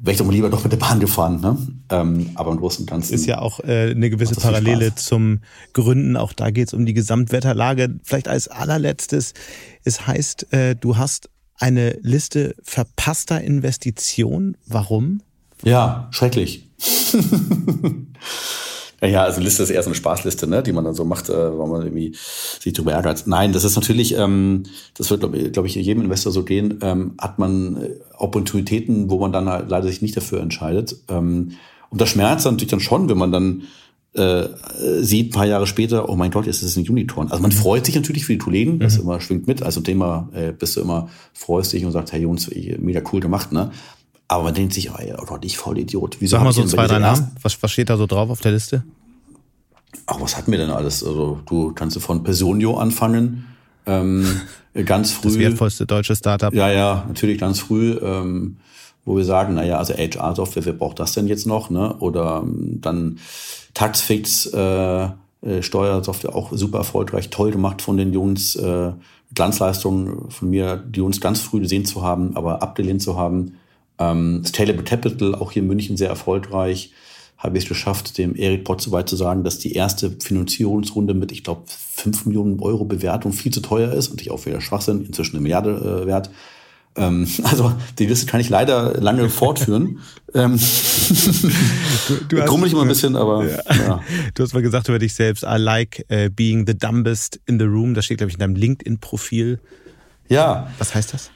wäre ich doch mal lieber doch mit der Bahn gefahren. Ne? Ähm, aber im Großen und Ganzen. Ist ja auch äh, eine gewisse Parallele zum Gründen. Auch da geht es um die Gesamtwetterlage. Vielleicht als allerletztes. Es heißt, äh, du hast eine Liste verpasster Investitionen. Warum? Ja, schrecklich. Ja, also Liste ist eher so eine Spaßliste, ne, die man dann so macht, äh, weil man irgendwie sich darüber ärgert. Nein, das ist natürlich, ähm, das wird, glaube glaub ich, jedem Investor so gehen, ähm, hat man äh, Opportunitäten, wo man dann halt leider sich nicht dafür entscheidet. Ähm, und das schmerzt natürlich dann schon, wenn man dann äh, sieht, ein paar Jahre später, oh mein Gott, jetzt ist es ein Unicorn. Also man mhm. freut sich natürlich für die Kollegen, das mhm. immer schwingt mit. Also Thema äh, bist du immer, freust dich und sagst, hey Jungs, mega cool gemacht, ne? Aber man denkt sich, oh, Gott, ich voll Idiot. Wieso Sag mal so zwei, drei Namen. Was, was steht da so drauf auf der Liste? Ach, was hatten wir denn alles? Also du kannst von Personio anfangen. Ähm, ganz früh. Das wertvollste deutsche Startup. Ja, ja, natürlich ganz früh, ähm, wo wir sagen, naja, also HR-Software, wer braucht das denn jetzt noch? Ne? Oder ähm, dann Taxfix, äh, äh, Steuersoftware auch super erfolgreich, toll gemacht von den Jungs. Äh, Glanzleistungen von mir, die uns ganz früh gesehen zu haben, aber abgelehnt zu haben. Ähm, Scalable Capital, auch hier in München sehr erfolgreich, habe ich es geschafft, dem Erik Pott so weit zu sagen, dass die erste Finanzierungsrunde mit, ich glaube, 5 Millionen Euro Bewertung viel zu teuer ist und ich auch wieder Schwachsinn, inzwischen eine Milliarde äh, wert. Ähm, also die Liste kann ich leider lange fortführen. ähm, du, du Grummel ich immer ein bisschen, aber ja. ja. Du hast mal gesagt über dich selbst, I like uh, being the dumbest in the room. Das steht, glaube ich, in deinem LinkedIn-Profil. Ja. Was heißt das?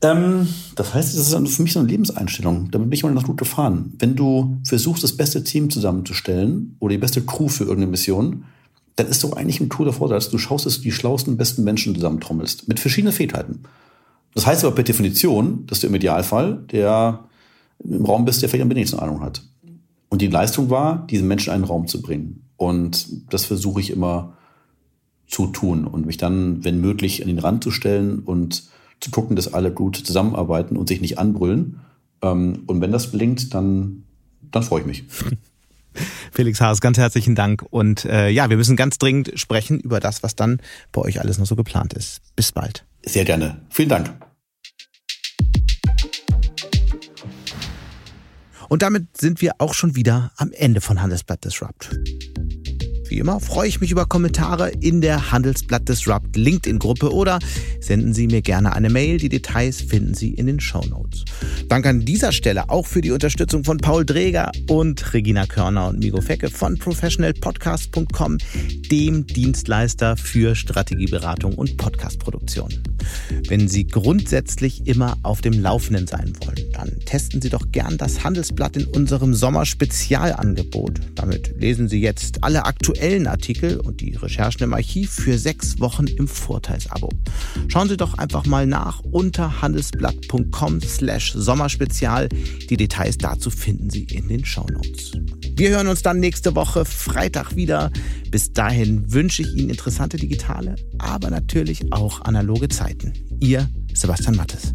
Ähm, das heißt, es ist für mich so eine Lebenseinstellung. Damit bin ich mal ganz gut gefahren. Wenn du versuchst, das beste Team zusammenzustellen oder die beste Crew für irgendeine Mission, dann ist doch eigentlich ein cooler Vorteil, dass du schaust, dass du die schlauesten, besten Menschen zusammentrommelst. Mit verschiedenen Fähigkeiten. Das heißt aber per Definition, dass du im Idealfall der im Raum bist, der vielleicht am wenigsten Ahnung hat. Und die Leistung war, diesen Menschen in einen Raum zu bringen. Und das versuche ich immer zu tun und mich dann, wenn möglich, an den Rand zu stellen und zu gucken, dass alle gut zusammenarbeiten und sich nicht anbrüllen. Ähm, und wenn das gelingt, dann, dann freue ich mich. Felix Haas, ganz herzlichen Dank. Und äh, ja, wir müssen ganz dringend sprechen über das, was dann bei euch alles noch so geplant ist. Bis bald. Sehr gerne. Vielen Dank. Und damit sind wir auch schon wieder am Ende von Handelsblatt Disrupt. Wie immer freue ich mich über Kommentare in der Handelsblatt Disrupt LinkedIn-Gruppe oder senden Sie mir gerne eine Mail. Die Details finden Sie in den Show Notes. Danke an dieser Stelle auch für die Unterstützung von Paul Dreger und Regina Körner und Migo Fecke von professionalpodcast.com, dem Dienstleister für Strategieberatung und Podcastproduktion. Wenn Sie grundsätzlich immer auf dem Laufenden sein wollen, dann testen Sie doch gern das Handelsblatt in unserem Sommer-Spezialangebot. Damit lesen Sie jetzt alle aktuellen Artikel und die Recherchen im Archiv für sechs Wochen im Vorteilsabo. Schauen Sie doch einfach mal nach unter handelsblatt.com slash Sommerspezial. Die Details dazu finden Sie in den Shownotes. Wir hören uns dann nächste Woche Freitag wieder. Bis dahin wünsche ich Ihnen interessante digitale, aber natürlich auch analoge Zeiten. Ihr Sebastian Mattes.